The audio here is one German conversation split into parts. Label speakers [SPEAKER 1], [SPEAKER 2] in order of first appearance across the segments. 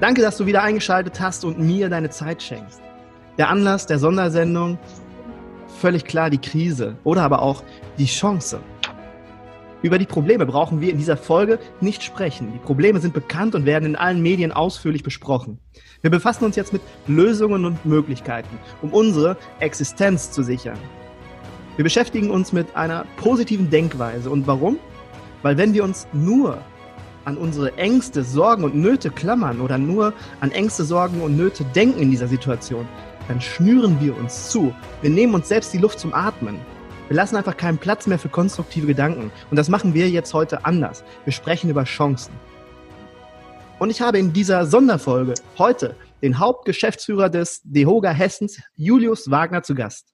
[SPEAKER 1] Danke, dass du wieder eingeschaltet hast und mir deine Zeit schenkst. Der Anlass der Sondersendung, völlig klar die Krise oder aber auch die Chance. Über die Probleme brauchen wir in dieser Folge nicht sprechen. Die Probleme sind bekannt und werden in allen Medien ausführlich besprochen. Wir befassen uns jetzt mit Lösungen und Möglichkeiten, um unsere Existenz zu sichern. Wir beschäftigen uns mit einer positiven Denkweise. Und warum? Weil wenn wir uns nur an unsere Ängste, Sorgen und Nöte klammern oder nur an Ängste, Sorgen und Nöte denken in dieser Situation, dann schnüren wir uns zu. Wir nehmen uns selbst die Luft zum Atmen. Wir lassen einfach keinen Platz mehr für konstruktive Gedanken. Und das machen wir jetzt heute anders. Wir sprechen über Chancen. Und ich habe in dieser Sonderfolge heute den Hauptgeschäftsführer des DEHOGA Hessens, Julius Wagner, zu Gast.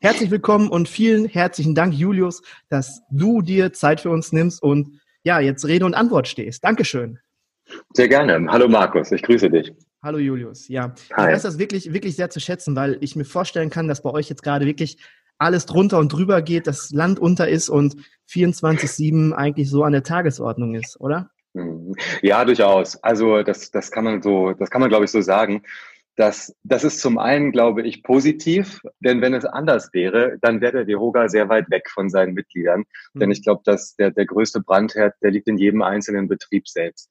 [SPEAKER 1] Herzlich willkommen und vielen herzlichen Dank, Julius, dass du dir Zeit für uns nimmst und ja, jetzt Rede und Antwort stehst. Dankeschön.
[SPEAKER 2] Sehr gerne. Hallo Markus, ich grüße dich.
[SPEAKER 1] Hallo Julius. Ja, Hi. ich weiß das wirklich, wirklich sehr zu schätzen, weil ich mir vorstellen kann, dass bei euch jetzt gerade wirklich alles drunter und drüber geht, das Land unter ist und 24-7 eigentlich so an der Tagesordnung ist, oder?
[SPEAKER 2] Mhm. Ja, durchaus. Also das, das kann man so, das kann man glaube ich so sagen. Das, das ist zum einen, glaube ich, positiv, denn wenn es anders wäre, dann wäre der Deroga sehr weit weg von seinen Mitgliedern. Mhm. Denn ich glaube, dass der, der größte Brandherd, der liegt in jedem einzelnen Betrieb selbst.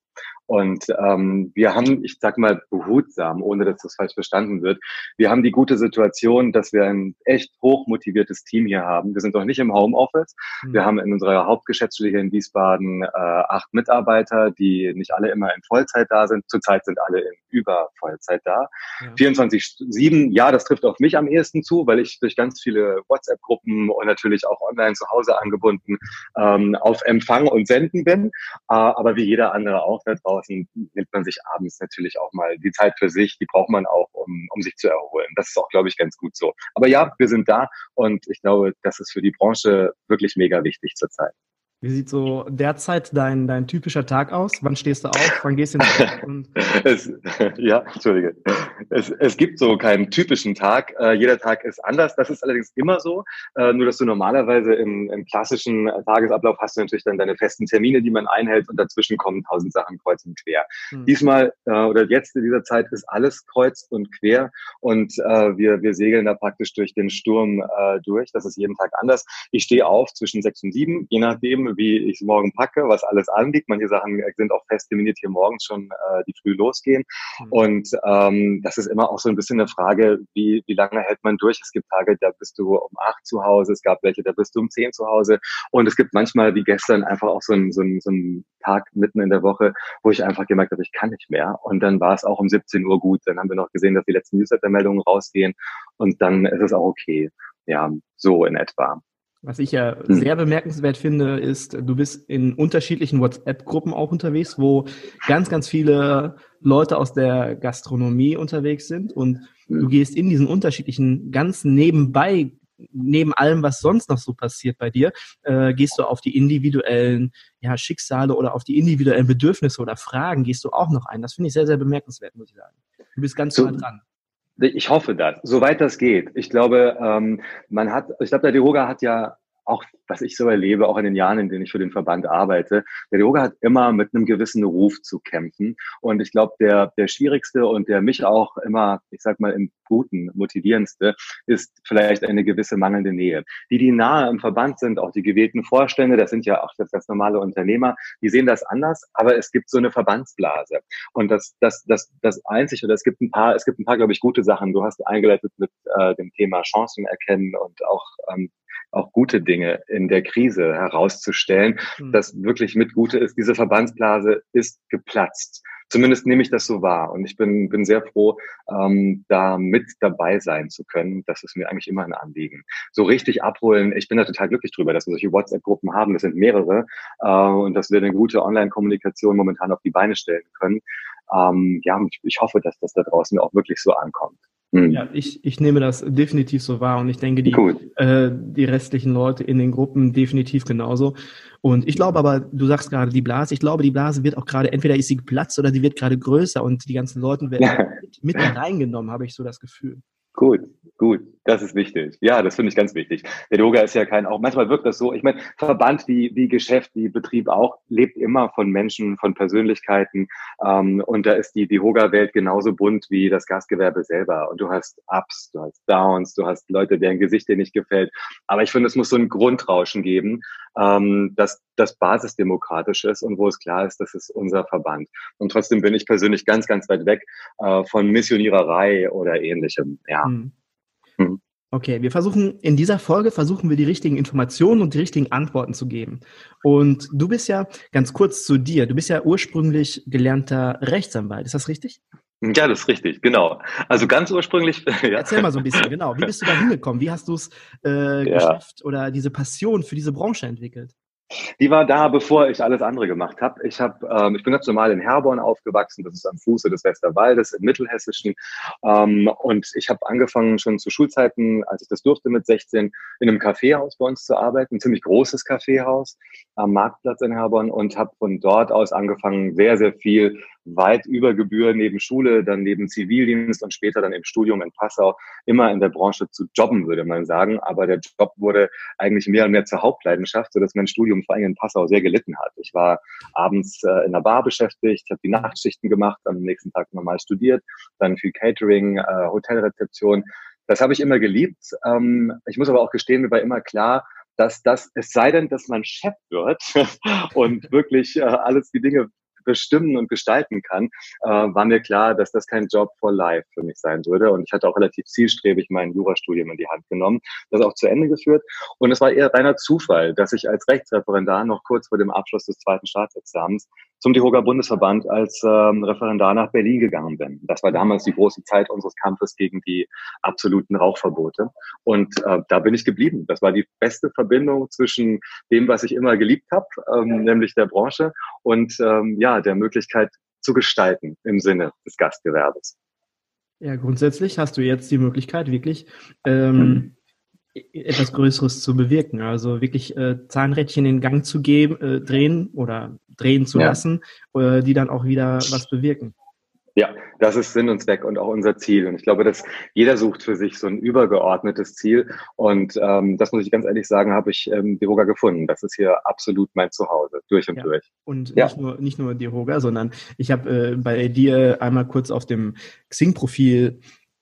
[SPEAKER 2] Und ähm, wir haben, ich sag mal behutsam, ohne dass das falsch verstanden wird, wir haben die gute Situation, dass wir ein echt hochmotiviertes Team hier haben. Wir sind doch nicht im Homeoffice. Mhm. Wir haben in unserer Hauptgeschäftsstelle hier in Wiesbaden äh, acht Mitarbeiter, die nicht alle immer in Vollzeit da sind. Zurzeit sind alle in Übervollzeit da. Ja. 24-7, ja, das trifft auf mich am ehesten zu, weil ich durch ganz viele WhatsApp-Gruppen und natürlich auch online zu Hause angebunden ähm, auf Empfang und Senden bin. Äh, aber wie jeder andere auch da draußen nimmt man sich abends natürlich auch mal die Zeit für sich. Die braucht man auch, um, um sich zu erholen. Das ist auch, glaube ich, ganz gut so. Aber ja, wir sind da und ich glaube, das ist für die Branche wirklich mega wichtig zurzeit.
[SPEAKER 1] Wie sieht so derzeit dein, dein typischer Tag aus? Wann stehst du auf? Wann gehst du
[SPEAKER 2] in es, Ja, entschuldige. Es, es gibt so keinen typischen Tag. Äh, jeder Tag ist anders. Das ist allerdings immer so. Äh, nur, dass du normalerweise im, im klassischen Tagesablauf hast du natürlich dann deine festen Termine, die man einhält und dazwischen kommen tausend Sachen kreuz und quer. Hm. Diesmal äh, oder jetzt in dieser Zeit ist alles kreuz und quer und äh, wir, wir segeln da praktisch durch den Sturm äh, durch. Das ist jeden Tag anders. Ich stehe auf zwischen sechs und sieben, je nachdem, wie ich es morgen packe, was alles anliegt. Manche Sachen sind auch fest definiert hier morgens schon, äh, die früh losgehen. Mhm. Und ähm, das ist immer auch so ein bisschen eine Frage, wie, wie lange hält man durch? Es gibt Tage, da bist du um acht zu Hause, es gab welche, da bist du um zehn zu Hause. Und es gibt manchmal, wie gestern, einfach auch so ein, so ein, so ein Tag mitten in der Woche, wo ich einfach gemerkt habe, ich kann nicht mehr. Und dann war es auch um 17 Uhr gut. Dann haben wir noch gesehen, dass die letzten Newsletter-Meldungen rausgehen. Und dann ist es auch okay. Ja, so in etwa.
[SPEAKER 1] Was ich ja hm. sehr bemerkenswert finde, ist, du bist in unterschiedlichen WhatsApp-Gruppen auch unterwegs, wo ganz, ganz viele Leute aus der Gastronomie unterwegs sind und du hm. gehst in diesen unterschiedlichen, ganz nebenbei, neben allem, was sonst noch so passiert bei dir, äh, gehst du auf die individuellen ja, Schicksale oder auf die individuellen Bedürfnisse oder Fragen gehst du auch noch ein. Das finde ich sehr, sehr bemerkenswert, muss ich sagen. Du bist ganz so, nah dran.
[SPEAKER 2] Ich hoffe das, soweit das geht. Ich glaube, ähm, man hat, ich glaube, der Deroga hat ja auch was ich so erlebe, auch in den Jahren, in denen ich für den Verband arbeite, der Yoga hat immer mit einem gewissen Ruf zu kämpfen. Und ich glaube, der, der schwierigste und der mich auch immer, ich sag mal, im Guten motivierendste ist vielleicht eine gewisse mangelnde Nähe. Die, die nahe im Verband sind, auch die gewählten Vorstände, das sind ja auch das ganz normale Unternehmer, die sehen das anders, aber es gibt so eine Verbandsblase. Und das, das, das, das einzig, oder es gibt ein paar, es gibt ein paar, glaube ich, gute Sachen. Du hast eingeleitet mit äh, dem Thema Chancen erkennen und auch ähm, auch gute Dinge in der Krise herauszustellen. Mhm. Das wirklich mit Gute ist, diese Verbandsblase ist geplatzt. Zumindest nehme ich das so wahr. Und ich bin, bin sehr froh, ähm, da mit dabei sein zu können. Das ist mir eigentlich immer ein Anliegen. So richtig abholen, ich bin da total glücklich drüber, dass wir solche WhatsApp-Gruppen haben. Das sind mehrere. Äh, und dass wir eine gute Online-Kommunikation momentan auf die Beine stellen können. Ähm, ja, ich, ich hoffe, dass das da draußen auch wirklich so ankommt.
[SPEAKER 1] Hm. Ja, ich, ich nehme das definitiv so wahr und ich denke, die, äh, die restlichen Leute in den Gruppen definitiv genauso. Und ich glaube aber, du sagst gerade die Blase, ich glaube, die Blase wird auch gerade, entweder ist sie geplatzt oder die wird gerade größer und die ganzen Leute werden mit, mit reingenommen, habe ich so das Gefühl.
[SPEAKER 2] Gut, gut, das ist wichtig. Ja, das finde ich ganz wichtig. Der Yoga ist ja kein, auch manchmal wirkt das so. Ich meine, Verband wie, wie Geschäft, wie Betrieb auch, lebt immer von Menschen, von Persönlichkeiten. Ähm, und da ist die, die Yoga-Welt genauso bunt wie das Gastgewerbe selber. Und du hast Ups, du hast Downs, du hast Leute, deren Gesicht dir nicht gefällt. Aber ich finde, es muss so ein Grundrauschen geben, ähm, dass das basisdemokratisch ist und wo es klar ist, das ist unser Verband. Und trotzdem bin ich persönlich ganz, ganz weit weg äh, von Missioniererei oder ähnlichem. Ja. Hm.
[SPEAKER 1] Okay, wir versuchen in dieser Folge versuchen wir die richtigen Informationen und die richtigen Antworten zu geben. Und du bist ja ganz kurz zu dir. Du bist ja ursprünglich gelernter Rechtsanwalt. Ist das richtig?
[SPEAKER 2] Ja, das ist richtig, genau. Also ganz ursprünglich.
[SPEAKER 1] Ja. Erzähl mal so ein bisschen, genau. Wie bist du da hingekommen? Wie hast du es äh, ja. geschafft oder diese Passion für diese Branche entwickelt?
[SPEAKER 2] Die war da, bevor ich alles andere gemacht habe. Ich hab, ähm, ich bin ganz normal in Herborn aufgewachsen, das ist am Fuße des Westerwaldes im Mittelhessischen. Ähm, und ich habe angefangen schon zu Schulzeiten, als ich das durfte mit 16, in einem Kaffeehaus bei uns zu arbeiten, ein ziemlich großes Kaffeehaus am Marktplatz in Herborn und habe von dort aus angefangen, sehr, sehr viel weit über Gebühr neben Schule, dann neben Zivildienst und später dann im Studium in Passau immer in der Branche zu jobben, würde man sagen. Aber der Job wurde eigentlich mehr und mehr zur Hauptleidenschaft, sodass mein Studium vor allem in Passau sehr gelitten hat. Ich war abends äh, in der Bar beschäftigt, habe die Nachtschichten gemacht, am nächsten Tag normal studiert, dann viel Catering, äh, Hotelrezeption. Das habe ich immer geliebt. Ähm, ich muss aber auch gestehen, mir war immer klar, dass das, es sei denn, dass man Chef wird und wirklich äh, alles die Dinge bestimmen und gestalten kann, äh, war mir klar, dass das kein Job for life für mich sein würde. Und ich hatte auch relativ zielstrebig mein Jurastudium in die Hand genommen, das auch zu Ende geführt. Und es war eher reiner Zufall, dass ich als Rechtsreferendar noch kurz vor dem Abschluss des zweiten Staatsexamens zum DIHOGA Bundesverband als ähm, Referendar nach Berlin gegangen bin. Das war damals die große Zeit unseres Kampfes gegen die absoluten Rauchverbote. Und äh, da bin ich geblieben. Das war die beste Verbindung zwischen dem, was ich immer geliebt habe, ähm, nämlich der Branche und ähm, ja, der Möglichkeit zu gestalten im Sinne des Gastgewerbes.
[SPEAKER 1] Ja, grundsätzlich hast du jetzt die Möglichkeit, wirklich ähm, mhm etwas Größeres zu bewirken. Also wirklich äh, Zahnrädchen in Gang zu geben, äh, drehen oder drehen zu ja. lassen, äh, die dann auch wieder was bewirken.
[SPEAKER 2] Ja, das ist Sinn und Zweck und auch unser Ziel. Und ich glaube, dass jeder sucht für sich so ein übergeordnetes Ziel. Und ähm, das muss ich ganz ehrlich sagen, habe ich ähm, Diroga gefunden. Das ist hier absolut mein Zuhause, durch und
[SPEAKER 1] ja.
[SPEAKER 2] durch.
[SPEAKER 1] Und ja. nicht nur nicht nur Diroga, sondern ich habe äh, bei dir einmal kurz auf dem Xing-Profil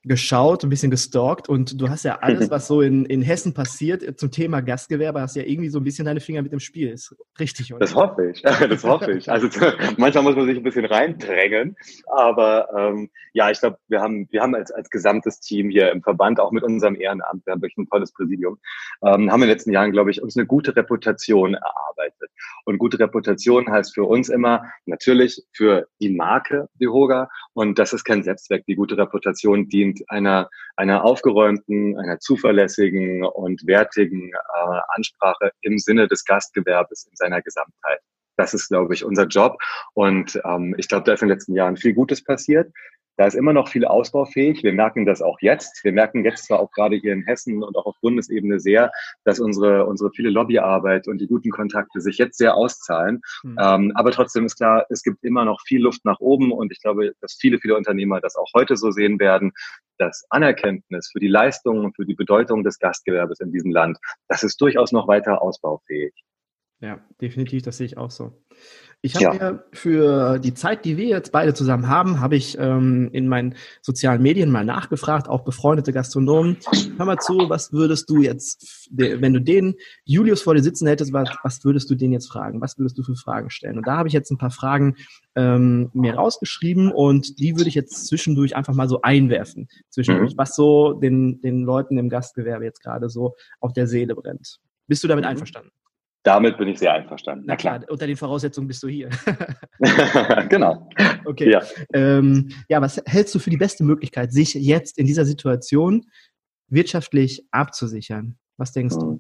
[SPEAKER 1] geschaut, ein bisschen gestalkt und du hast ja alles, was so in, in Hessen passiert zum Thema Gastgewerbe, hast ja irgendwie so ein bisschen deine Finger mit dem Spiel. Ist richtig, oder?
[SPEAKER 2] Das hoffe ich. Das hoffe ich. Also manchmal muss man sich ein bisschen reindrängen, aber ähm, ja, ich glaube, wir haben, wir haben als, als gesamtes Team hier im Verband, auch mit unserem Ehrenamt, wir haben wirklich ein tolles Präsidium, ähm, haben in den letzten Jahren, glaube ich, uns eine gute Reputation erarbeitet. Und gute Reputation heißt für uns immer natürlich für die Marke Dihoga und das ist kein Selbstzweck. Die gute Reputation dient einer, einer aufgeräumten, einer zuverlässigen und wertigen äh, Ansprache im Sinne des Gastgewerbes in seiner Gesamtheit. Das ist, glaube ich, unser Job. Und ähm, ich glaube, da ist in den letzten Jahren viel Gutes passiert. Da ist immer noch viel ausbaufähig. Wir merken das auch jetzt. Wir merken jetzt zwar auch gerade hier in Hessen und auch auf Bundesebene sehr, dass unsere, unsere viele Lobbyarbeit und die guten Kontakte sich jetzt sehr auszahlen. Mhm. Ähm, aber trotzdem ist klar, es gibt immer noch viel Luft nach oben und ich glaube, dass viele, viele Unternehmer das auch heute so sehen werden, das Anerkenntnis für die Leistungen und für die Bedeutung des Gastgewerbes in diesem Land, das ist durchaus noch weiter ausbaufähig.
[SPEAKER 1] Ja, definitiv, das sehe ich auch so. Ich habe ja. mir für die Zeit, die wir jetzt beide zusammen haben, habe ich ähm, in meinen sozialen Medien mal nachgefragt, auch befreundete Gastronomen. Hör mal zu, was würdest du jetzt, wenn du den Julius vor dir sitzen hättest, was, was würdest du den jetzt fragen? Was würdest du für Fragen stellen? Und da habe ich jetzt ein paar Fragen ähm, mir rausgeschrieben und die würde ich jetzt zwischendurch einfach mal so einwerfen. Zwischendurch, mhm. was so den, den Leuten im Gastgewerbe jetzt gerade so auf der Seele brennt. Bist du damit mhm. einverstanden?
[SPEAKER 2] Damit bin ich sehr einverstanden.
[SPEAKER 1] Na klar, unter den Voraussetzungen bist du hier.
[SPEAKER 2] genau.
[SPEAKER 1] Okay. Ja. Ähm, ja, was hältst du für die beste Möglichkeit, sich jetzt in dieser Situation wirtschaftlich abzusichern? Was denkst du?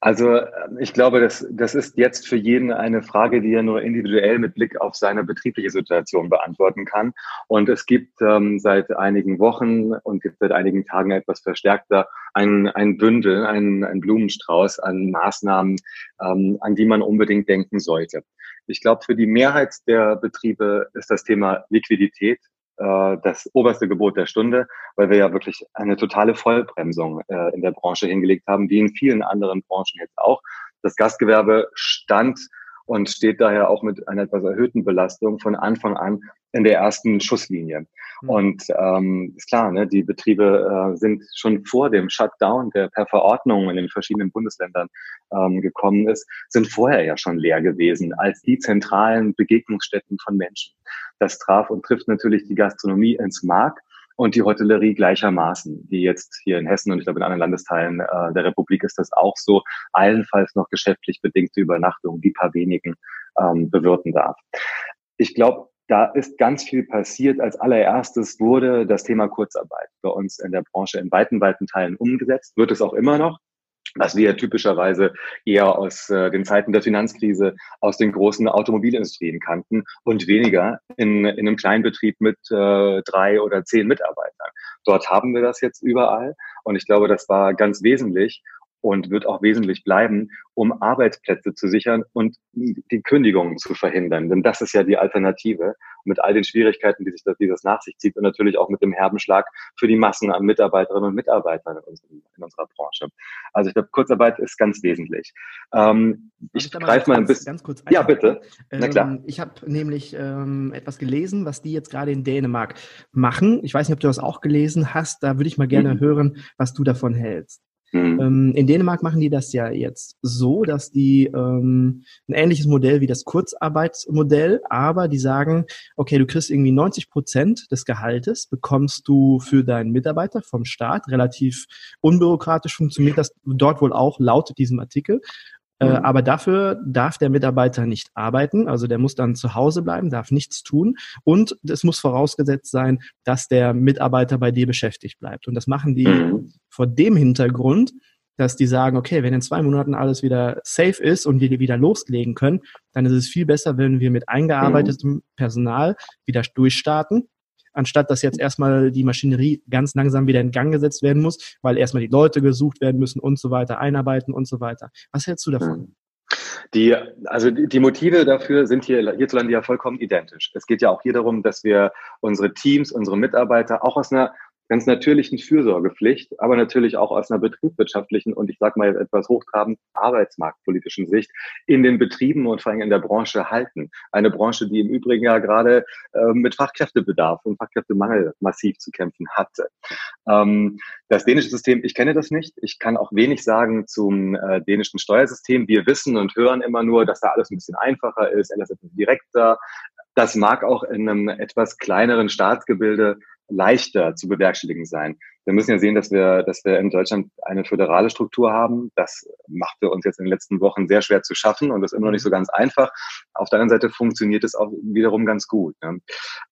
[SPEAKER 2] Also ähm, ich glaube, das, das ist jetzt für jeden eine Frage, die er nur individuell mit Blick auf seine betriebliche Situation beantworten kann. Und es gibt ähm, seit einigen Wochen und gibt seit einigen Tagen etwas verstärkter ein, ein Bündel, ein, ein Blumenstrauß an Maßnahmen, ähm, an die man unbedingt denken sollte. Ich glaube, für die Mehrheit der Betriebe ist das Thema Liquidität äh, das oberste Gebot der Stunde, weil wir ja wirklich eine totale Vollbremsung äh, in der Branche hingelegt haben, wie in vielen anderen Branchen jetzt auch. Das Gastgewerbe stand und steht daher auch mit einer etwas erhöhten Belastung von Anfang an in der ersten Schusslinie. Mhm. Und ähm, ist klar, ne, die Betriebe äh, sind schon vor dem Shutdown, der per Verordnung in den verschiedenen Bundesländern ähm, gekommen ist, sind vorher ja schon leer gewesen als die zentralen Begegnungsstätten von Menschen. Das traf und trifft natürlich die Gastronomie ins Mark und die Hotellerie gleichermaßen, die jetzt hier in Hessen und ich glaube in anderen Landesteilen äh, der Republik ist das auch so, allenfalls noch geschäftlich bedingte Übernachtung, die paar wenigen ähm, bewirten darf. Ich glaube, da ist ganz viel passiert. Als allererstes wurde das Thema Kurzarbeit bei uns in der Branche in weiten, weiten Teilen umgesetzt, wird es auch immer noch was wir typischerweise eher aus äh, den Zeiten der Finanzkrise aus den großen Automobilindustrien kannten und weniger in, in einem Kleinbetrieb mit äh, drei oder zehn Mitarbeitern. Dort haben wir das jetzt überall und ich glaube, das war ganz wesentlich und wird auch wesentlich bleiben, um Arbeitsplätze zu sichern und die Kündigungen zu verhindern. Denn das ist ja die Alternative mit all den Schwierigkeiten, die sich das, die das nach sich zieht und natürlich auch mit dem herben Schlag für die Massen an Mitarbeiterinnen und Mitarbeitern in, unserem, in unserer Branche. Also ich glaube, Kurzarbeit ist ganz wesentlich. Ähm, ich, greife mal ein bisschen.
[SPEAKER 1] Ganz kurz
[SPEAKER 2] ja, bitte. Na klar.
[SPEAKER 1] Ähm, ich habe nämlich ähm, etwas gelesen, was die jetzt gerade in Dänemark machen. Ich weiß nicht, ob du das auch gelesen hast. Da würde ich mal gerne mhm. hören, was du davon hältst. Mhm. Ähm, in Dänemark machen die das ja jetzt so, dass die ähm, ein ähnliches Modell wie das Kurzarbeitsmodell, aber die sagen, okay, du kriegst irgendwie 90 Prozent des Gehaltes, bekommst du für deinen Mitarbeiter vom Staat. Relativ unbürokratisch funktioniert das dort wohl auch laut diesem Artikel. Äh, mhm. aber dafür darf der Mitarbeiter nicht arbeiten, also der muss dann zu Hause bleiben, darf nichts tun und es muss vorausgesetzt sein, dass der Mitarbeiter bei dir beschäftigt bleibt. Und das machen die mhm. vor dem Hintergrund, dass die sagen, okay, wenn in zwei Monaten alles wieder safe ist und wir wieder loslegen können, dann ist es viel besser, wenn wir mit eingearbeitetem mhm. Personal wieder durchstarten anstatt dass jetzt erstmal die Maschinerie ganz langsam wieder in Gang gesetzt werden muss, weil erstmal die Leute gesucht werden müssen und so weiter, einarbeiten und so weiter. Was hältst du davon?
[SPEAKER 2] Hm. Die, also die Motive dafür sind hier hierzulande ja vollkommen identisch. Es geht ja auch hier darum, dass wir unsere Teams, unsere Mitarbeiter auch aus einer ganz natürlichen Fürsorgepflicht, aber natürlich auch aus einer betriebswirtschaftlichen und ich sage mal etwas hochtrabend arbeitsmarktpolitischen Sicht in den Betrieben und vor allem in der Branche halten. Eine Branche, die im Übrigen ja gerade äh, mit Fachkräftebedarf und Fachkräftemangel massiv zu kämpfen hatte. Ähm, das dänische System, ich kenne das nicht. Ich kann auch wenig sagen zum äh, dänischen Steuersystem. Wir wissen und hören immer nur, dass da alles ein bisschen einfacher ist, alles etwas direkter. Das mag auch in einem etwas kleineren Staatsgebilde leichter zu bewerkstelligen sein. Wir müssen ja sehen, dass wir, dass wir in Deutschland eine föderale Struktur haben. Das macht für uns jetzt in den letzten Wochen sehr schwer zu schaffen und ist immer noch nicht so ganz einfach. Auf der anderen Seite funktioniert es auch wiederum ganz gut. Ne?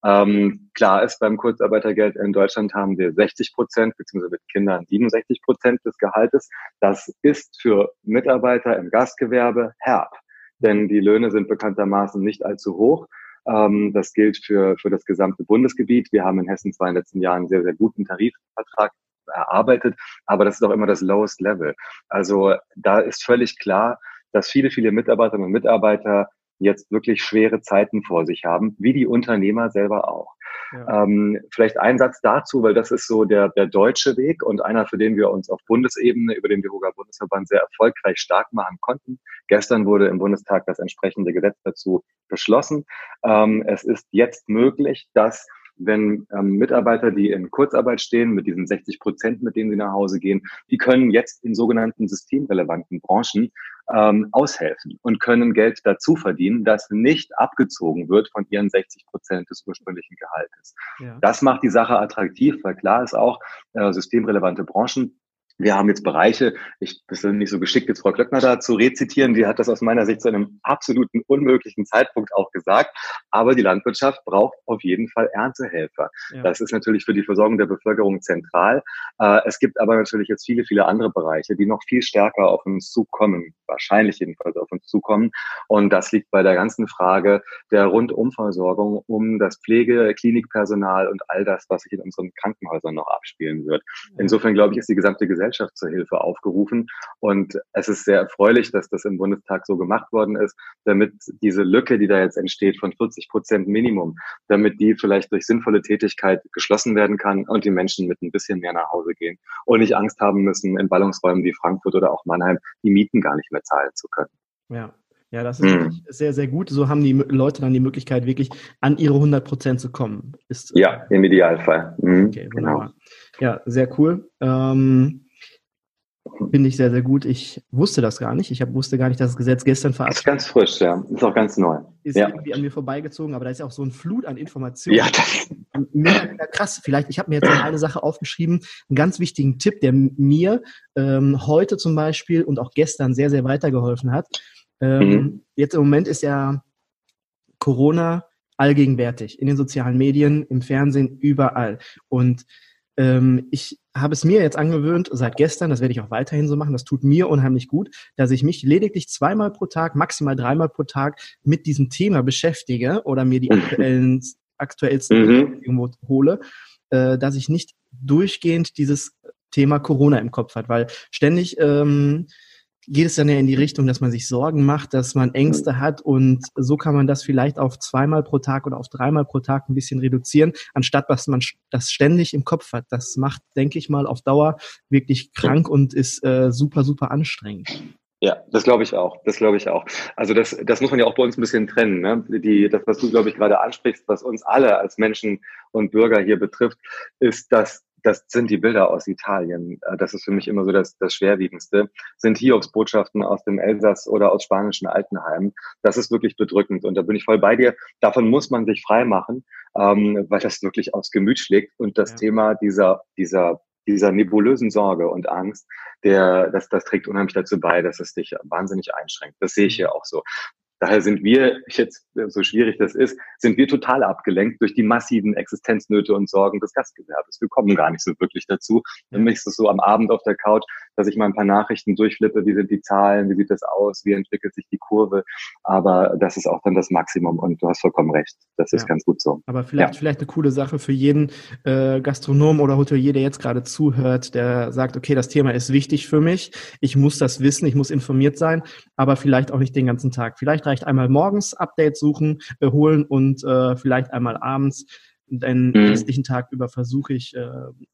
[SPEAKER 2] Ähm, klar ist, beim Kurzarbeitergeld in Deutschland haben wir 60 Prozent, beziehungsweise mit Kindern 67 Prozent des Gehaltes. Das ist für Mitarbeiter im Gastgewerbe herb, denn die Löhne sind bekanntermaßen nicht allzu hoch. Ähm, das gilt für, für das gesamte Bundesgebiet. Wir haben in Hessen zwar in den letzten Jahren einen sehr, sehr guten Tarifvertrag erarbeitet, aber das ist auch immer das lowest level. Also da ist völlig klar, dass viele, viele Mitarbeiterinnen und Mitarbeiter jetzt wirklich schwere Zeiten vor sich haben, wie die Unternehmer selber auch. Ja. Ähm, vielleicht ein Satz dazu, weil das ist so der, der deutsche Weg und einer, für den wir uns auf Bundesebene über den DeHoga Bundesverband sehr erfolgreich stark machen konnten. Gestern wurde im Bundestag das entsprechende Gesetz dazu beschlossen. Ähm, es ist jetzt möglich, dass wenn ähm, Mitarbeiter, die in Kurzarbeit stehen, mit diesen 60 Prozent, mit denen sie nach Hause gehen, die können jetzt in sogenannten systemrelevanten Branchen ähm, aushelfen und können Geld dazu verdienen, das nicht abgezogen wird von ihren 60 Prozent des ursprünglichen Gehaltes. Ja. Das macht die Sache attraktiv, weil klar ist auch, äh, systemrelevante Branchen wir haben jetzt Bereiche, ich bin nicht so geschickt, jetzt Frau Klöckner da zu rezitieren, die hat das aus meiner Sicht zu einem absoluten unmöglichen Zeitpunkt auch gesagt. Aber die Landwirtschaft braucht auf jeden Fall Erntehelfer. Ja. Das ist natürlich für die Versorgung der Bevölkerung zentral. Äh, es gibt aber natürlich jetzt viele, viele andere Bereiche, die noch viel stärker auf uns zukommen, wahrscheinlich jedenfalls auf uns zukommen. Und das liegt bei der ganzen Frage der Rundumversorgung um das Pflege, Klinikpersonal und all das, was sich in unseren Krankenhäusern noch abspielen wird. Insofern glaube ich, ist die gesamte Gesellschaft Gesellschaft zur Hilfe aufgerufen. Und es ist sehr erfreulich, dass das im Bundestag so gemacht worden ist, damit diese Lücke, die da jetzt entsteht von 40 Prozent Minimum, damit die vielleicht durch sinnvolle Tätigkeit geschlossen werden kann und die Menschen mit ein bisschen mehr nach Hause gehen und nicht Angst haben müssen, in Ballungsräumen wie Frankfurt oder auch Mannheim die Mieten gar nicht mehr zahlen zu können.
[SPEAKER 1] Ja, ja, das ist hm. sehr, sehr gut. So haben die Leute dann die Möglichkeit, wirklich an ihre 100 Prozent zu kommen.
[SPEAKER 2] Ist, ja, im Idealfall.
[SPEAKER 1] Mhm. Okay, Genau. Ja, sehr cool. Ähm, Finde ich sehr, sehr gut. Ich wusste das gar nicht. Ich hab, wusste gar nicht, dass das Gesetz gestern verabschiedet
[SPEAKER 2] ist. ganz frisch, ja. Ist auch ganz neu.
[SPEAKER 1] Ist
[SPEAKER 2] ja.
[SPEAKER 1] irgendwie an mir vorbeigezogen, aber da ist ja auch so ein Flut an Informationen. Ja, das mega, mega krass. Vielleicht, ich habe mir jetzt noch eine Sache aufgeschrieben, einen ganz wichtigen Tipp, der mir ähm, heute zum Beispiel und auch gestern sehr, sehr weitergeholfen hat. Ähm, mhm. Jetzt im Moment ist ja Corona allgegenwärtig in den sozialen Medien, im Fernsehen, überall. Und ähm, ich habe es mir jetzt angewöhnt, seit gestern, das werde ich auch weiterhin so machen, das tut mir unheimlich gut, dass ich mich lediglich zweimal pro Tag, maximal dreimal pro Tag mit diesem Thema beschäftige oder mir die aktuellen, aktuellsten mhm. irgendwo hole, äh, dass ich nicht durchgehend dieses Thema Corona im Kopf hat, weil ständig ähm, geht es dann ja in die Richtung, dass man sich Sorgen macht, dass man Ängste hat und so kann man das vielleicht auf zweimal pro Tag oder auf dreimal pro Tag ein bisschen reduzieren, anstatt dass man das ständig im Kopf hat. Das macht, denke ich mal, auf Dauer wirklich krank und ist äh, super, super anstrengend.
[SPEAKER 2] Ja, das glaube ich auch. Das glaube ich auch. Also das, das muss man ja auch bei uns ein bisschen trennen. Ne? Die, das, was du, glaube ich, gerade ansprichst, was uns alle als Menschen und Bürger hier betrifft, ist, dass das sind die Bilder aus Italien. Äh, das ist für mich immer so das, das Schwerwiegendste. Sind Hiobsbotschaften aus dem Elsass oder aus spanischen Altenheimen. Das ist wirklich bedrückend. Und da bin ich voll bei dir. Davon muss man sich frei machen, ähm, weil das wirklich aufs Gemüt schlägt. Und das ja. Thema dieser, dieser dieser nebulösen Sorge und Angst, der, das, das trägt unheimlich dazu bei, dass es dich wahnsinnig einschränkt. Das sehe ich hier auch so. Daher sind wir, jetzt so schwierig das ist, sind wir total abgelenkt durch die massiven Existenznöte und Sorgen des Gastgewerbes. Wir kommen gar nicht so wirklich dazu. Dann ist es so am Abend auf der Couch, dass ich mal ein paar Nachrichten durchflippe, wie sind die Zahlen, wie sieht das aus, wie entwickelt sich die Kurve. Aber das ist auch dann das Maximum und du hast vollkommen recht. Das ist ja. ganz gut so.
[SPEAKER 1] Aber vielleicht, ja. vielleicht eine coole Sache für jeden äh, Gastronom oder Hotelier, der jetzt gerade zuhört, der sagt, okay, das Thema ist wichtig für mich, ich muss das wissen, ich muss informiert sein, aber vielleicht auch nicht den ganzen Tag. Vielleicht reicht einmal morgens Updates suchen, äh, holen und äh, vielleicht einmal abends. Den mhm. restlichen Tag über versuche ich, äh,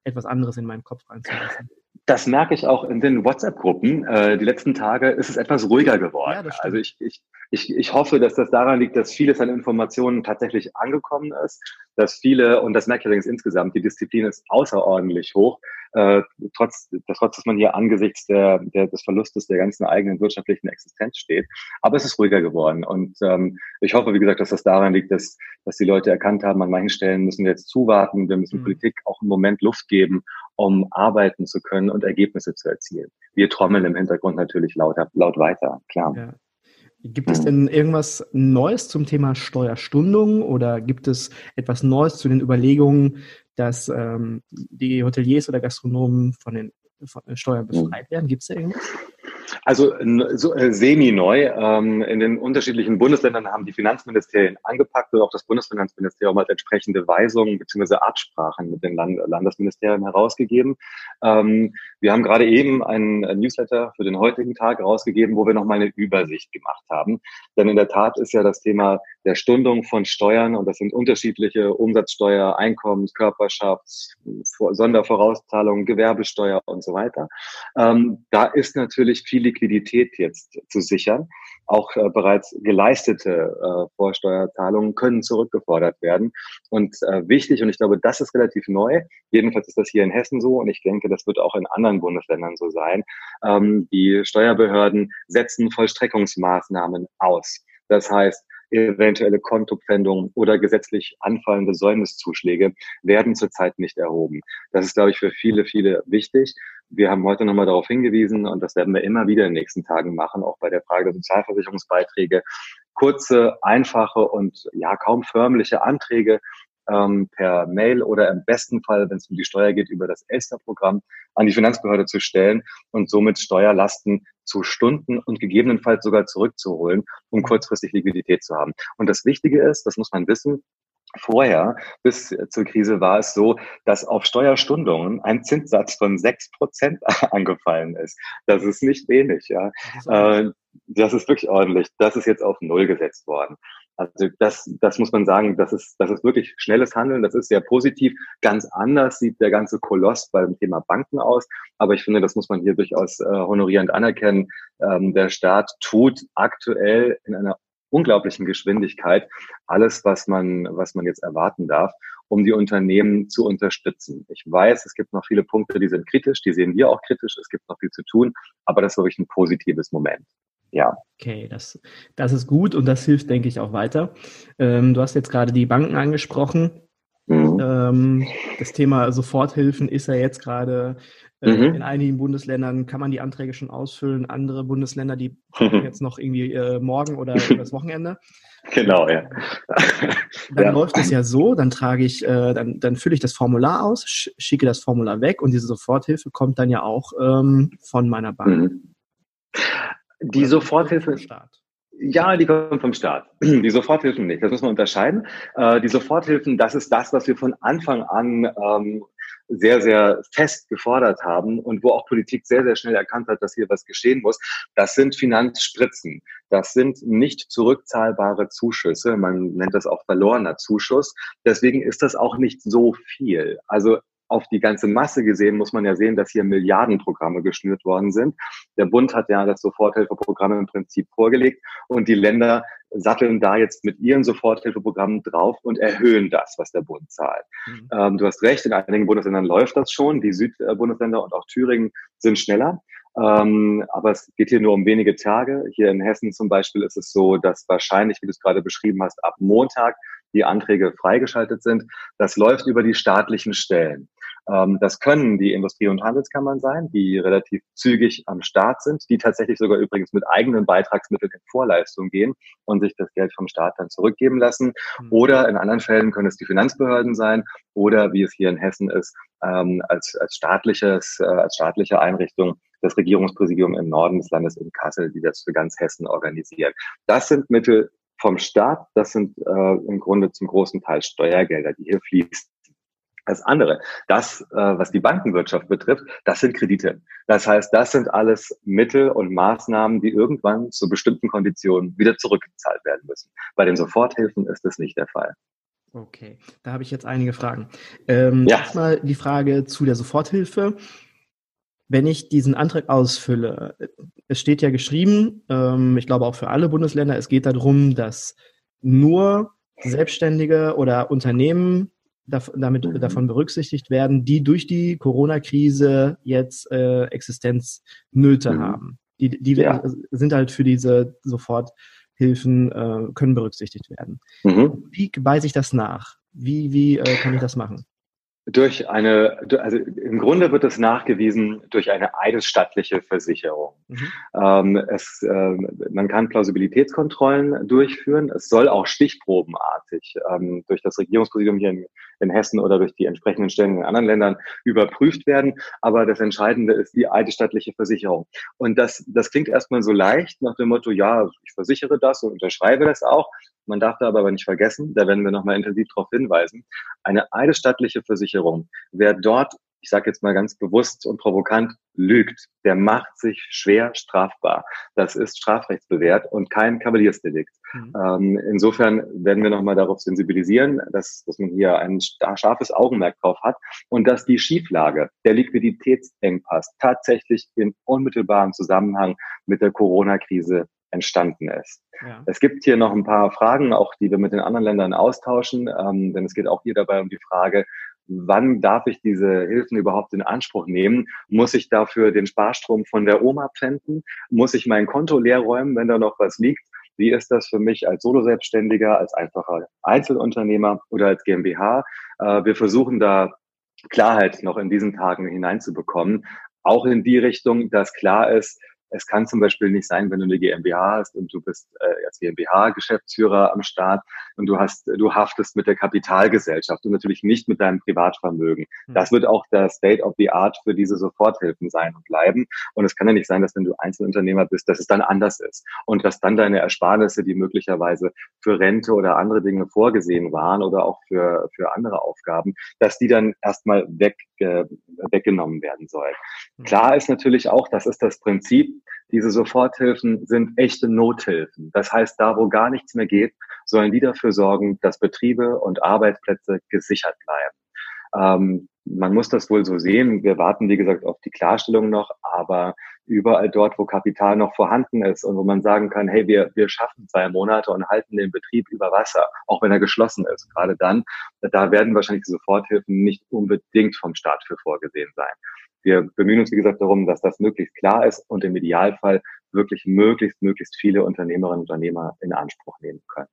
[SPEAKER 1] etwas anderes in meinen Kopf reinzulassen.
[SPEAKER 2] Das merke ich auch in den WhatsApp-Gruppen. Äh, die letzten Tage ist es etwas ruhiger geworden. Ja, also ich, ich, ich, ich hoffe, dass das daran liegt, dass vieles an Informationen tatsächlich angekommen ist, dass viele, und das merke ich übrigens insgesamt, die Disziplin ist außerordentlich hoch, äh, trotz, trotz, dass man hier angesichts der, der, des Verlustes der ganzen eigenen wirtschaftlichen Existenz steht. Aber es ist ruhiger geworden. Und ähm, ich hoffe, wie gesagt, dass das daran liegt, dass, dass die Leute erkannt haben, an manchen Stellen müssen wir jetzt zuwarten, wir müssen mhm. Politik auch im Moment Luft geben, um arbeiten zu können und Ergebnisse zu erzielen. Wir trommeln im Hintergrund natürlich laut, laut weiter, klar. Ja.
[SPEAKER 1] Gibt es denn irgendwas Neues zum Thema Steuerstundung oder gibt es etwas Neues zu den Überlegungen, dass ähm, die Hoteliers oder Gastronomen von den von Steuern befreit werden? Gibt es da irgendwas?
[SPEAKER 2] Also so, äh, semi-neu. Ähm, in den unterschiedlichen Bundesländern haben die Finanzministerien angepackt und auch das Bundesfinanzministerium hat entsprechende Weisungen bzw. Absprachen mit den Land Landesministerien herausgegeben. Ähm, wir haben gerade eben einen Newsletter für den heutigen Tag herausgegeben, wo wir nochmal eine Übersicht gemacht haben. Denn in der Tat ist ja das Thema der Stundung von Steuern und das sind unterschiedliche Umsatzsteuer, Einkommens-, Körperschafts-, Sondervorauszahlungen, Gewerbesteuer und so weiter. Ähm, da ist natürlich viel Liquidität jetzt zu sichern. Auch äh, bereits geleistete äh, Vorsteuerzahlungen können zurückgefordert werden. Und äh, wichtig, und ich glaube, das ist relativ neu, jedenfalls ist das hier in Hessen so und ich denke, das wird auch in anderen Bundesländern so sein, ähm, die Steuerbehörden setzen Vollstreckungsmaßnahmen aus. Das heißt, eventuelle Kontopfändungen oder gesetzlich anfallende Säumniszuschläge werden zurzeit nicht erhoben. Das ist, glaube ich, für viele, viele wichtig. Wir haben heute nochmal darauf hingewiesen und das werden wir immer wieder in den nächsten Tagen machen, auch bei der Frage der Sozialversicherungsbeiträge. Kurze, einfache und ja kaum förmliche Anträge ähm, per Mail oder im besten Fall, wenn es um die Steuer geht, über das Elster-Programm an die Finanzbehörde zu stellen und somit Steuerlasten zu Stunden und gegebenenfalls sogar zurückzuholen, um kurzfristig Liquidität zu haben. Und das Wichtige ist, das muss man wissen, Vorher, bis zur Krise, war es so, dass auf Steuerstundungen ein Zinssatz von sechs Prozent angefallen ist. Das ist nicht wenig, ja. Das ist, das ist wirklich ordentlich. Das ist jetzt auf Null gesetzt worden. Also das, das muss man sagen, das ist, das ist wirklich schnelles Handeln, das ist sehr positiv. Ganz anders sieht der ganze Koloss beim Thema Banken aus. Aber ich finde, das muss man hier durchaus äh, honorierend anerkennen. Ähm, der Staat tut aktuell in einer unglaublichen Geschwindigkeit alles, was man, was man jetzt erwarten darf, um die Unternehmen zu unterstützen. Ich weiß, es gibt noch viele Punkte, die sind kritisch, die sehen wir auch kritisch. Es gibt noch viel zu tun, aber das ist wirklich ein positives Moment ja.
[SPEAKER 1] Okay, das, das ist gut und das hilft, denke ich, auch weiter. Ähm, du hast jetzt gerade die Banken angesprochen. Mhm. Ähm, das Thema Soforthilfen ist ja jetzt gerade äh, mhm. in einigen Bundesländern kann man die Anträge schon ausfüllen. Andere Bundesländer, die brauchen jetzt noch irgendwie äh, morgen oder übers Wochenende.
[SPEAKER 2] Genau, ja.
[SPEAKER 1] Dann ja. läuft es ja so, dann trage ich, äh, dann, dann fülle ich das Formular aus, schicke das Formular weg und diese Soforthilfe kommt dann ja auch ähm, von meiner Bank. Mhm.
[SPEAKER 2] Die Soforthilfe. Ja, die kommen vom Staat. Die Soforthilfen nicht. Das muss man unterscheiden. Äh, die Soforthilfen, das ist das, was wir von Anfang an ähm, sehr, sehr fest gefordert haben und wo auch Politik sehr, sehr schnell erkannt hat, dass hier was geschehen muss. Das sind Finanzspritzen. Das sind nicht zurückzahlbare Zuschüsse. Man nennt das auch verlorener Zuschuss. Deswegen ist das auch nicht so viel. Also auf die ganze Masse gesehen muss man ja sehen, dass hier Milliardenprogramme geschnürt worden sind. Der Bund hat ja das Soforthilfeprogramm im Prinzip vorgelegt und die Länder satteln da jetzt mit ihren Soforthilfeprogrammen drauf und erhöhen das, was der Bund zahlt. Mhm. Ähm, du hast recht, in einigen Bundesländern läuft das schon. Die Südbundesländer und auch Thüringen sind schneller. Ähm, aber es geht hier nur um wenige Tage. Hier in Hessen zum Beispiel ist es so, dass wahrscheinlich, wie du es gerade beschrieben hast, ab Montag die Anträge freigeschaltet sind. Das läuft über die staatlichen Stellen. Ähm, das können die Industrie- und Handelskammern sein, die relativ zügig am Start sind, die tatsächlich sogar übrigens mit eigenen Beitragsmitteln in Vorleistung gehen und sich das Geld vom Staat dann zurückgeben lassen. Mhm. Oder in anderen Fällen können es die Finanzbehörden sein oder wie es hier in Hessen ist, ähm, als, als staatliches, äh, als staatliche Einrichtung das Regierungspräsidium im Norden des Landes in Kassel, die das für ganz Hessen organisiert. Das sind Mittel vom Staat, das sind äh, im Grunde zum großen Teil Steuergelder, die hier fließen. Das andere, das, äh, was die Bankenwirtschaft betrifft, das sind Kredite. Das heißt, das sind alles Mittel und Maßnahmen, die irgendwann zu bestimmten Konditionen wieder zurückgezahlt werden müssen. Bei den Soforthilfen ist das nicht der Fall.
[SPEAKER 1] Okay, da habe ich jetzt einige Fragen. Ähm, ja. Erstmal die Frage zu der Soforthilfe. Wenn ich diesen Antrag ausfülle, es steht ja geschrieben, ähm, ich glaube auch für alle Bundesländer, es geht darum, dass nur Selbstständige oder Unternehmen damit, mhm. davon berücksichtigt werden, die durch die Corona-Krise jetzt äh, Existenznöte mhm. haben. Die, die ja. sind halt für diese Soforthilfen, äh, können berücksichtigt werden. Mhm. Wie weise ich das nach? Wie, wie äh, kann ich das machen?
[SPEAKER 2] Durch eine, also im Grunde wird es nachgewiesen durch eine eidesstattliche Versicherung. Mhm. Ähm, es, äh, man kann Plausibilitätskontrollen durchführen. Es soll auch stichprobenartig ähm, durch das Regierungspräsidium hier in, in, Hessen oder durch die entsprechenden Stellen in anderen Ländern überprüft werden. Aber das Entscheidende ist die eidesstattliche Versicherung. Und das, das klingt erstmal so leicht nach dem Motto, ja, ich versichere das und unterschreibe das auch. Man darf da aber nicht vergessen, da werden wir nochmal intensiv darauf hinweisen, eine eidesstattliche Versicherung, wer dort, ich sage jetzt mal ganz bewusst und provokant, lügt, der macht sich schwer strafbar. Das ist strafrechtsbewährt und kein Kavaliersdelikt. Mhm. Ähm, insofern werden wir nochmal darauf sensibilisieren, dass, dass man hier ein scharfes Augenmerk drauf hat und dass die Schieflage, der Liquiditätsengpass tatsächlich in unmittelbarem Zusammenhang mit der Corona-Krise entstanden ist. Ja. Es gibt hier noch ein paar Fragen, auch die wir mit den anderen Ländern austauschen, ähm, denn es geht auch hier dabei um die Frage, wann darf ich diese Hilfen überhaupt in Anspruch nehmen? Muss ich dafür den Sparstrom von der Oma pfänden? Muss ich mein Konto leer räumen, wenn da noch was liegt? Wie ist das für mich als Solo-Selbstständiger, als einfacher Einzelunternehmer oder als GmbH? Äh, wir versuchen da Klarheit noch in diesen Tagen hineinzubekommen. Auch in die Richtung, dass klar ist, es kann zum Beispiel nicht sein, wenn du eine GmbH hast und du bist äh, als GmbH-Geschäftsführer am Start und du hast, du haftest mit der Kapitalgesellschaft und natürlich nicht mit deinem Privatvermögen. Hm. Das wird auch der State of the Art für diese Soforthilfen sein und bleiben. Und es kann ja nicht sein, dass wenn du Einzelunternehmer bist, dass es dann anders ist und dass dann deine Ersparnisse, die möglicherweise für Rente oder andere Dinge vorgesehen waren oder auch für, für andere Aufgaben, dass die dann erstmal weg, äh, weggenommen werden sollen. Hm. Klar ist natürlich auch, das ist das Prinzip, diese Soforthilfen sind echte Nothilfen. Das heißt, da wo gar nichts mehr geht, sollen die dafür sorgen, dass Betriebe und Arbeitsplätze gesichert bleiben. Ähm, man muss das wohl so sehen. Wir warten, wie gesagt, auf die Klarstellung noch, aber überall dort, wo Kapital noch vorhanden ist und wo man sagen kann, hey, wir, wir schaffen zwei Monate und halten den Betrieb über Wasser, auch wenn er geschlossen ist. Gerade dann, da werden wahrscheinlich die Soforthilfen nicht unbedingt vom Staat für vorgesehen sein. Wir bemühen uns, wie gesagt, darum, dass das möglichst klar ist und im Idealfall wirklich möglichst, möglichst viele Unternehmerinnen und Unternehmer in Anspruch nehmen können.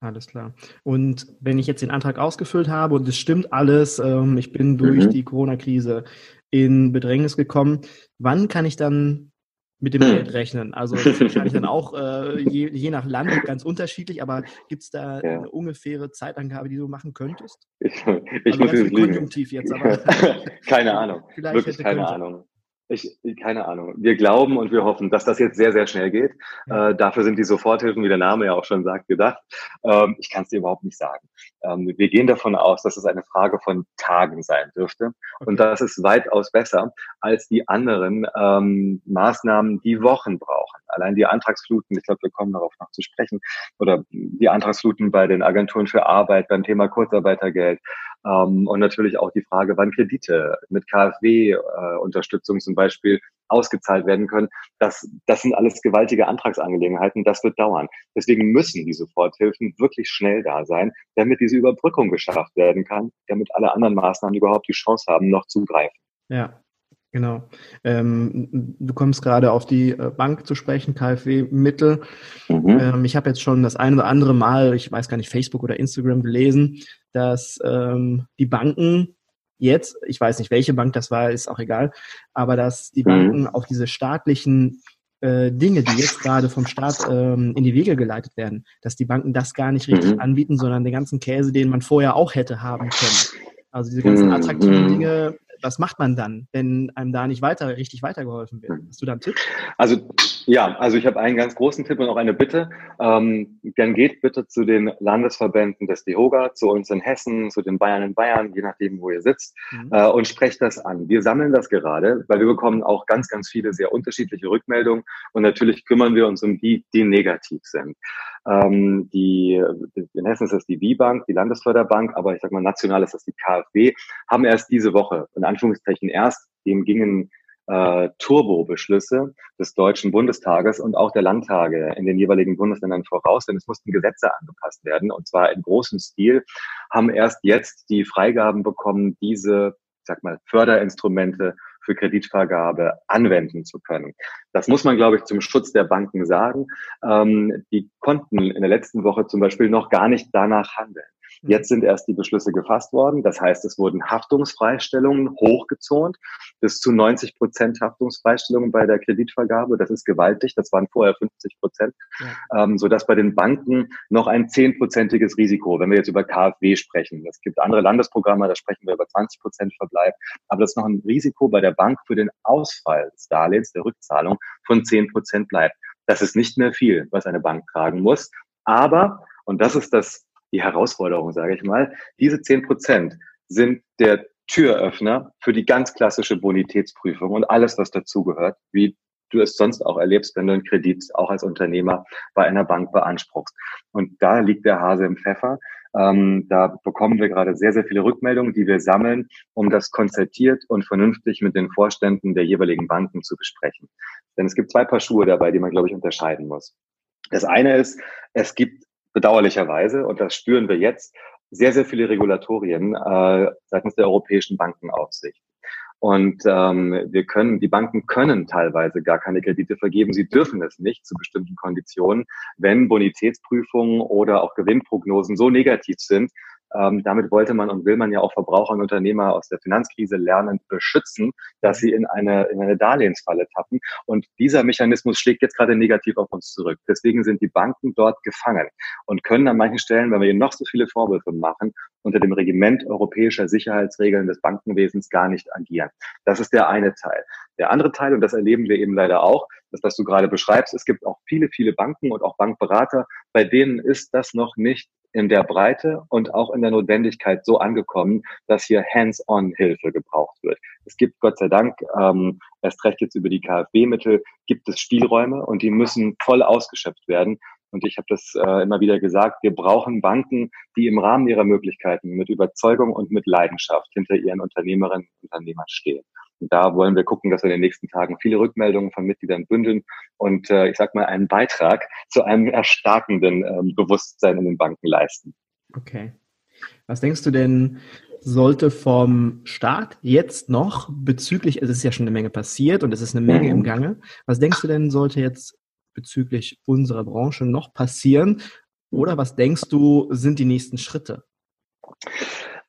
[SPEAKER 1] Alles klar. Und wenn ich jetzt den Antrag ausgefüllt habe und es stimmt alles, ähm, ich bin durch mhm. die Corona-Krise in Bedrängnis gekommen, wann kann ich dann mit dem hm. Geld rechnen. Also das ist wahrscheinlich dann auch äh, je, je, nach Land ganz unterschiedlich, aber gibt es da ja. eine ungefähre Zeitangabe, die du machen könntest?
[SPEAKER 2] Ich, ich also muss jetzt Konjunktiv jetzt, aber keine Ahnung. Wirklich keine könnte. Ahnung. Ich, keine Ahnung. Wir glauben und wir hoffen, dass das jetzt sehr, sehr schnell geht. Äh, dafür sind die Soforthilfen, wie der Name ja auch schon sagt, gedacht. Ähm, ich kann es dir überhaupt nicht sagen. Ähm, wir gehen davon aus, dass es eine Frage von Tagen sein dürfte. Okay. Und das ist weitaus besser als die anderen ähm, Maßnahmen, die Wochen brauchen. Allein die Antragsfluten, ich glaube, wir kommen darauf noch zu sprechen, oder die Antragsfluten bei den Agenturen für Arbeit, beim Thema Kurzarbeitergeld, ähm, und natürlich auch die Frage, wann Kredite mit KfW-Unterstützung äh, zum Beispiel ausgezahlt werden können. Das, das sind alles gewaltige Antragsangelegenheiten. Das wird dauern. Deswegen müssen die Soforthilfen wirklich schnell da sein, damit diese Überbrückung geschafft werden kann, damit alle anderen Maßnahmen überhaupt die Chance haben, noch zu greifen.
[SPEAKER 1] Ja, Genau. Ähm, du kommst gerade auf die äh, Bank zu sprechen, KfW-Mittel. Mhm. Ähm, ich habe jetzt schon das ein oder andere Mal, ich weiß gar nicht, Facebook oder Instagram gelesen, dass ähm, die Banken jetzt, ich weiß nicht, welche Bank das war, ist auch egal, aber dass die mhm. Banken mhm. auf diese staatlichen äh, Dinge, die jetzt gerade vom Staat ähm, in die Wege geleitet werden, dass die Banken das gar nicht richtig mhm. anbieten, sondern den ganzen Käse, den man vorher auch hätte haben können. Also diese ganzen mhm. attraktiven Dinge was macht man dann, wenn einem da nicht weiter richtig weitergeholfen wird? Hast du da einen Tipp?
[SPEAKER 2] Also ja, also ich habe einen ganz großen Tipp und auch eine Bitte. Ähm, dann geht bitte zu den Landesverbänden des DEHOGA, zu uns in Hessen, zu den Bayern in Bayern, je nachdem, wo ihr sitzt, mhm. äh, und sprecht das an. Wir sammeln das gerade, weil wir bekommen auch ganz, ganz viele sehr unterschiedliche Rückmeldungen und natürlich kümmern wir uns um die, die negativ sind. Ähm, die, in Hessen ist das die WIBank, die Landesförderbank, aber ich sag mal national ist das die KfW, haben erst diese Woche, in Anführungszeichen erst, dem gingen äh, Turbo-Beschlüsse des Deutschen Bundestages und auch der Landtage in den jeweiligen Bundesländern voraus, denn es mussten Gesetze angepasst werden und zwar in großem Stil, haben erst jetzt die Freigaben bekommen, diese, ich sag mal, Förderinstrumente für Kreditvergabe anwenden zu können. Das muss man, glaube ich, zum Schutz der Banken sagen. Ähm, die konnten in der letzten Woche zum Beispiel noch gar nicht danach handeln. Mhm. Jetzt sind erst die Beschlüsse gefasst worden. Das heißt, es wurden Haftungsfreistellungen hochgezont bis zu 90 Prozent Haftungsfreistellungen bei der Kreditvergabe. Das ist gewaltig. Das waren vorher 50 Prozent, ja. ähm, sodass bei den Banken noch ein zehnprozentiges Risiko, wenn wir jetzt über KfW sprechen. Es gibt andere Landesprogramme, da sprechen wir über 20 Prozent Verbleib. Aber das ist noch ein Risiko bei der Bank für den Ausfall des Darlehens, der Rückzahlung von 10 Prozent bleibt. Das ist nicht mehr viel, was eine Bank tragen muss. Aber, und das ist das, die Herausforderung, sage ich mal, diese 10 Prozent sind der Türöffner für die ganz klassische Bonitätsprüfung und alles, was dazugehört, wie du es sonst auch erlebst, wenn du einen Kredit auch als Unternehmer bei einer Bank beanspruchst. Und da liegt der Hase im Pfeffer. Ähm, da bekommen wir gerade sehr, sehr viele Rückmeldungen, die wir sammeln, um das konzertiert und vernünftig mit den Vorständen der jeweiligen Banken zu besprechen. Denn es gibt zwei Paar Schuhe dabei, die man, glaube ich, unterscheiden muss. Das eine ist, es gibt bedauerlicherweise, und das spüren wir jetzt, sehr, sehr viele Regulatorien äh, seitens der Europäischen Bankenaufsicht. Und ähm, wir können, die Banken können teilweise gar keine Kredite vergeben. Sie dürfen es nicht zu bestimmten Konditionen, wenn Bonitätsprüfungen oder auch Gewinnprognosen so negativ sind, ähm, damit wollte man und will man ja auch Verbraucher und Unternehmer aus der Finanzkrise lernen, beschützen, dass sie in eine, in eine Darlehensfalle tappen. Und dieser Mechanismus schlägt jetzt gerade negativ auf uns zurück. Deswegen sind die Banken dort gefangen und können an manchen Stellen, wenn wir ihnen noch so viele Vorwürfe machen, unter dem Regiment europäischer Sicherheitsregeln des Bankenwesens gar nicht agieren. Das ist der eine Teil. Der andere Teil, und das erleben wir eben leider auch, das, was du gerade beschreibst, es gibt auch viele, viele Banken und auch Bankberater, bei denen ist das noch nicht in der Breite und auch in der Notwendigkeit so angekommen, dass hier Hands-on-Hilfe gebraucht wird. Es gibt Gott sei Dank, ähm, erst recht jetzt über die KfW-Mittel, gibt es Spielräume und die müssen voll ausgeschöpft werden. Und ich habe das äh, immer wieder gesagt, wir brauchen Banken, die im Rahmen ihrer Möglichkeiten mit Überzeugung und mit Leidenschaft hinter ihren Unternehmerinnen und Unternehmern stehen. Und da wollen wir gucken, dass wir in den nächsten Tagen viele Rückmeldungen von Mitgliedern bündeln und äh, ich sag mal einen Beitrag zu einem erstarkenden ähm, Bewusstsein in den Banken leisten.
[SPEAKER 1] Okay. Was denkst du denn, sollte vom Staat jetzt noch bezüglich, es ist ja schon eine Menge passiert und es ist eine Menge mhm. im Gange, was denkst du denn, sollte jetzt bezüglich unserer Branche noch passieren? Oder was denkst du, sind die nächsten Schritte?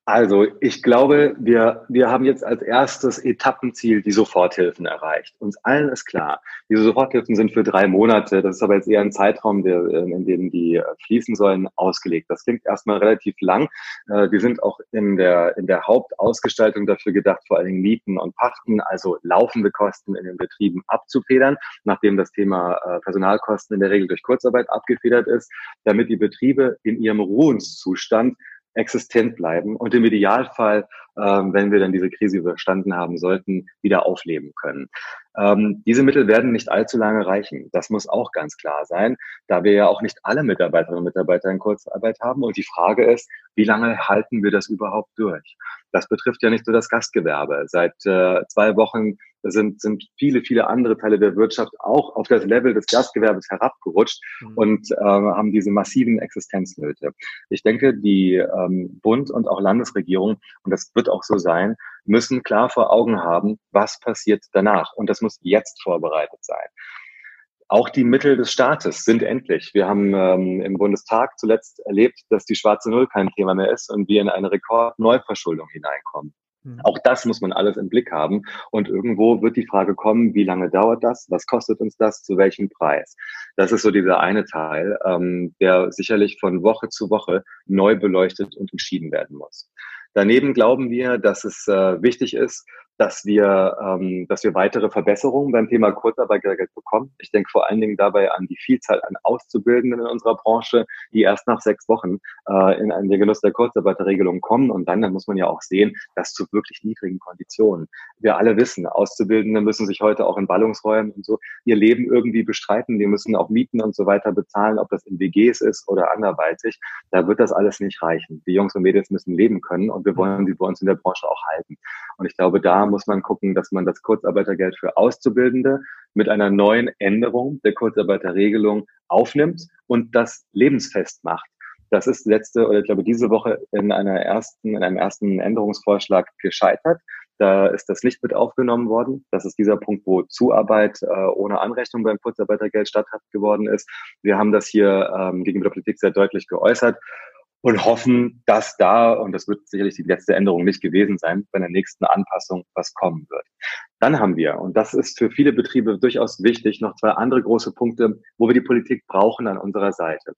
[SPEAKER 2] Also ich glaube, wir, wir haben jetzt als erstes Etappenziel die Soforthilfen erreicht. Uns allen ist klar, diese Soforthilfen sind für drei Monate, das ist aber jetzt eher ein Zeitraum, der, in dem die fließen sollen, ausgelegt. Das klingt erstmal relativ lang. Äh, die sind auch in der, in der Hauptausgestaltung dafür gedacht, vor allen Dingen Mieten und Pachten, also laufende Kosten in den Betrieben abzufedern, nachdem das Thema äh, Personalkosten in der Regel durch Kurzarbeit abgefedert ist, damit die Betriebe in ihrem Ruhenszustand existent bleiben und im Idealfall, ähm, wenn wir dann diese Krise überstanden haben sollten, wieder aufleben können. Ähm, diese Mittel werden nicht allzu lange reichen. Das muss auch ganz klar sein, da wir ja auch nicht alle Mitarbeiterinnen und Mitarbeiter in Kurzarbeit haben. Und die Frage ist, wie lange halten wir das überhaupt durch? Das betrifft ja nicht nur das Gastgewerbe. Seit äh, zwei Wochen sind, sind viele, viele andere Teile der Wirtschaft auch auf das Level des Gastgewerbes herabgerutscht mhm. und äh, haben diese massiven Existenznöte. Ich denke, die ähm, Bund und auch Landesregierung, und das wird auch so sein, müssen klar vor Augen haben, was passiert danach. Und das muss jetzt vorbereitet sein. Auch die Mittel des Staates sind endlich. Wir haben ähm, im Bundestag zuletzt erlebt, dass die schwarze Null kein Thema mehr ist und wir in eine Rekordneuverschuldung hineinkommen. Mhm. Auch das muss man alles im Blick haben. Und irgendwo wird die Frage kommen, wie lange dauert das? Was kostet uns das? Zu welchem Preis? Das ist so dieser eine Teil, ähm, der sicherlich von Woche zu Woche neu beleuchtet und entschieden werden muss. Daneben glauben wir, dass es äh, wichtig ist, dass wir, ähm, dass wir weitere Verbesserungen beim Thema Kurzarbeitergeld bekommen. Ich denke vor allen Dingen dabei an die Vielzahl an Auszubildenden in unserer Branche, die erst nach sechs Wochen äh, in einen Genuss der Kurzarbeiterregelung kommen. Und dann, dann muss man ja auch sehen, dass zu wirklich niedrigen Konditionen. Wir alle wissen, Auszubildende müssen sich heute auch in Ballungsräumen und so ihr Leben irgendwie bestreiten. Die müssen auch Mieten und so weiter bezahlen, ob das in WGs ist oder anderweitig. Da wird das alles nicht reichen. Die Jungs und Mädels müssen leben können und wir wollen sie bei uns in der Branche auch halten. Und ich glaube, da muss man gucken, dass man das Kurzarbeitergeld für Auszubildende mit einer neuen Änderung der Kurzarbeiterregelung aufnimmt und das lebensfest macht. Das ist letzte oder ich glaube diese Woche in einer ersten, in einem ersten Änderungsvorschlag gescheitert. Da ist das nicht mit aufgenommen worden. Das ist dieser Punkt, wo Zuarbeit äh, ohne Anrechnung beim Kurzarbeitergeld statthaft geworden ist. Wir haben das hier ähm, gegenüber der Politik sehr deutlich geäußert und hoffen, dass da, und das wird sicherlich die letzte Änderung nicht gewesen sein, bei der nächsten Anpassung was kommen wird. Dann haben wir, und das ist für viele Betriebe durchaus wichtig, noch zwei andere große Punkte, wo wir die Politik brauchen an unserer Seite.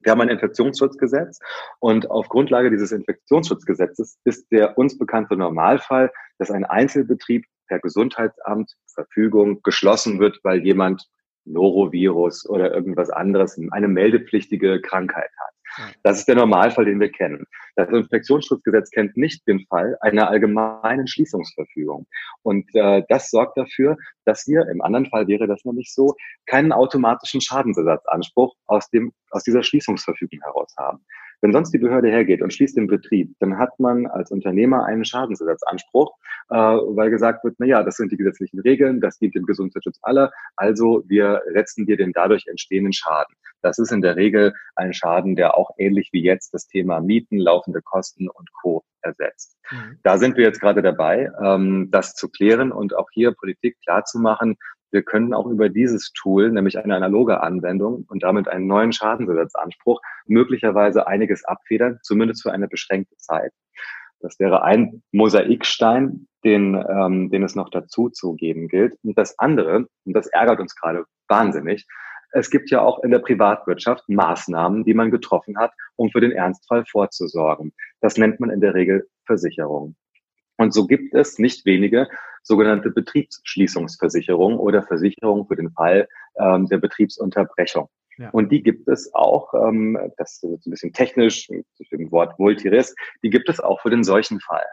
[SPEAKER 2] Wir haben ein Infektionsschutzgesetz und auf Grundlage dieses Infektionsschutzgesetzes ist der uns bekannte Normalfall, dass ein Einzelbetrieb per Gesundheitsamt Verfügung geschlossen wird, weil jemand Norovirus oder irgendwas anderes, eine meldepflichtige Krankheit hat. Das ist der Normalfall, den wir kennen. Das Infektionsschutzgesetz kennt nicht den Fall einer allgemeinen Schließungsverfügung. Und äh, das sorgt dafür, dass wir, im anderen Fall wäre das nämlich so, keinen automatischen Schadensersatzanspruch aus, dem, aus dieser Schließungsverfügung heraus haben. Wenn sonst die Behörde hergeht und schließt den Betrieb, dann hat man als Unternehmer einen Schadensersatzanspruch, äh, weil gesagt wird, na ja, das sind die gesetzlichen Regeln, das dient dem Gesundheitsschutz aller, also wir setzen dir den dadurch entstehenden Schaden. Das ist in der Regel ein Schaden, der auch ähnlich wie jetzt das Thema Mieten, laufende Kosten und Co. ersetzt. Mhm. Da sind wir jetzt gerade dabei, ähm, das zu klären und auch hier Politik klarzumachen, wir können auch über dieses Tool, nämlich eine analoge Anwendung und damit einen neuen Schadensersatzanspruch, möglicherweise einiges abfedern, zumindest für eine beschränkte Zeit. Das wäre ein Mosaikstein, den, ähm, den es noch dazu zu geben gilt. Und das andere, und das ärgert uns gerade wahnsinnig, es gibt ja auch in der Privatwirtschaft Maßnahmen, die man getroffen hat, um für den Ernstfall vorzusorgen. Das nennt man in der Regel Versicherung. Und so gibt es nicht wenige sogenannte Betriebsschließungsversicherung oder Versicherung für den Fall ähm, der Betriebsunterbrechung. Ja. Und die gibt es auch, ähm, das ist ein bisschen technisch, mit dem Wort Voltiris, die gibt es auch für den solchen Fall.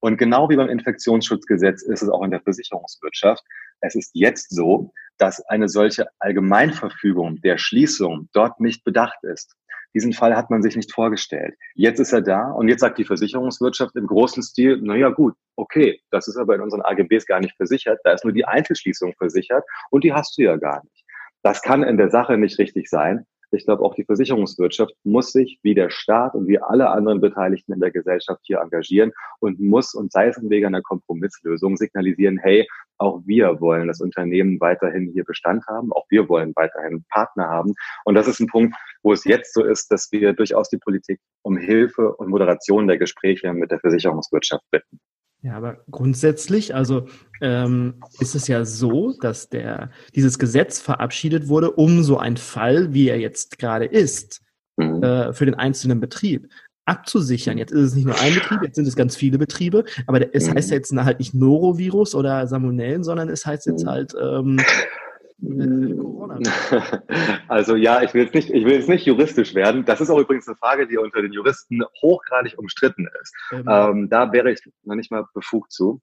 [SPEAKER 2] Und genau wie beim Infektionsschutzgesetz ist es auch in der Versicherungswirtschaft. Es ist jetzt so, dass eine solche Allgemeinverfügung der Schließung dort nicht bedacht ist. Diesen Fall hat man sich nicht vorgestellt. Jetzt ist er da und jetzt sagt die Versicherungswirtschaft im großen Stil, na ja, gut, okay, das ist aber in unseren AGBs gar nicht versichert, da ist nur die Einzelschließung versichert und die hast du ja gar nicht. Das kann in der Sache nicht richtig sein. Ich glaube, auch die Versicherungswirtschaft muss sich wie der Staat und wie alle anderen Beteiligten in der Gesellschaft hier engagieren und muss, und sei es im Wege einer Kompromisslösung, signalisieren, hey, auch wir wollen das Unternehmen weiterhin hier Bestand haben, auch wir wollen weiterhin Partner haben. Und das ist ein Punkt, wo es jetzt so ist, dass wir durchaus die Politik um Hilfe und Moderation der Gespräche mit der Versicherungswirtschaft bitten.
[SPEAKER 1] Ja, aber grundsätzlich, also ähm, ist es ja so, dass der dieses Gesetz verabschiedet wurde, um so einen Fall, wie er jetzt gerade ist, mhm. äh, für den einzelnen Betrieb abzusichern. Jetzt ist es nicht nur ein Betrieb, jetzt sind es ganz viele Betriebe, aber es mhm. heißt ja jetzt halt nicht Norovirus oder Salmonellen, sondern es heißt jetzt mhm. halt ähm,
[SPEAKER 2] also ja, ich will, jetzt nicht, ich will jetzt nicht juristisch werden. Das ist auch übrigens eine Frage, die unter den Juristen hochgradig umstritten ist. Ähm, ähm, da wäre ich noch nicht mal befugt zu.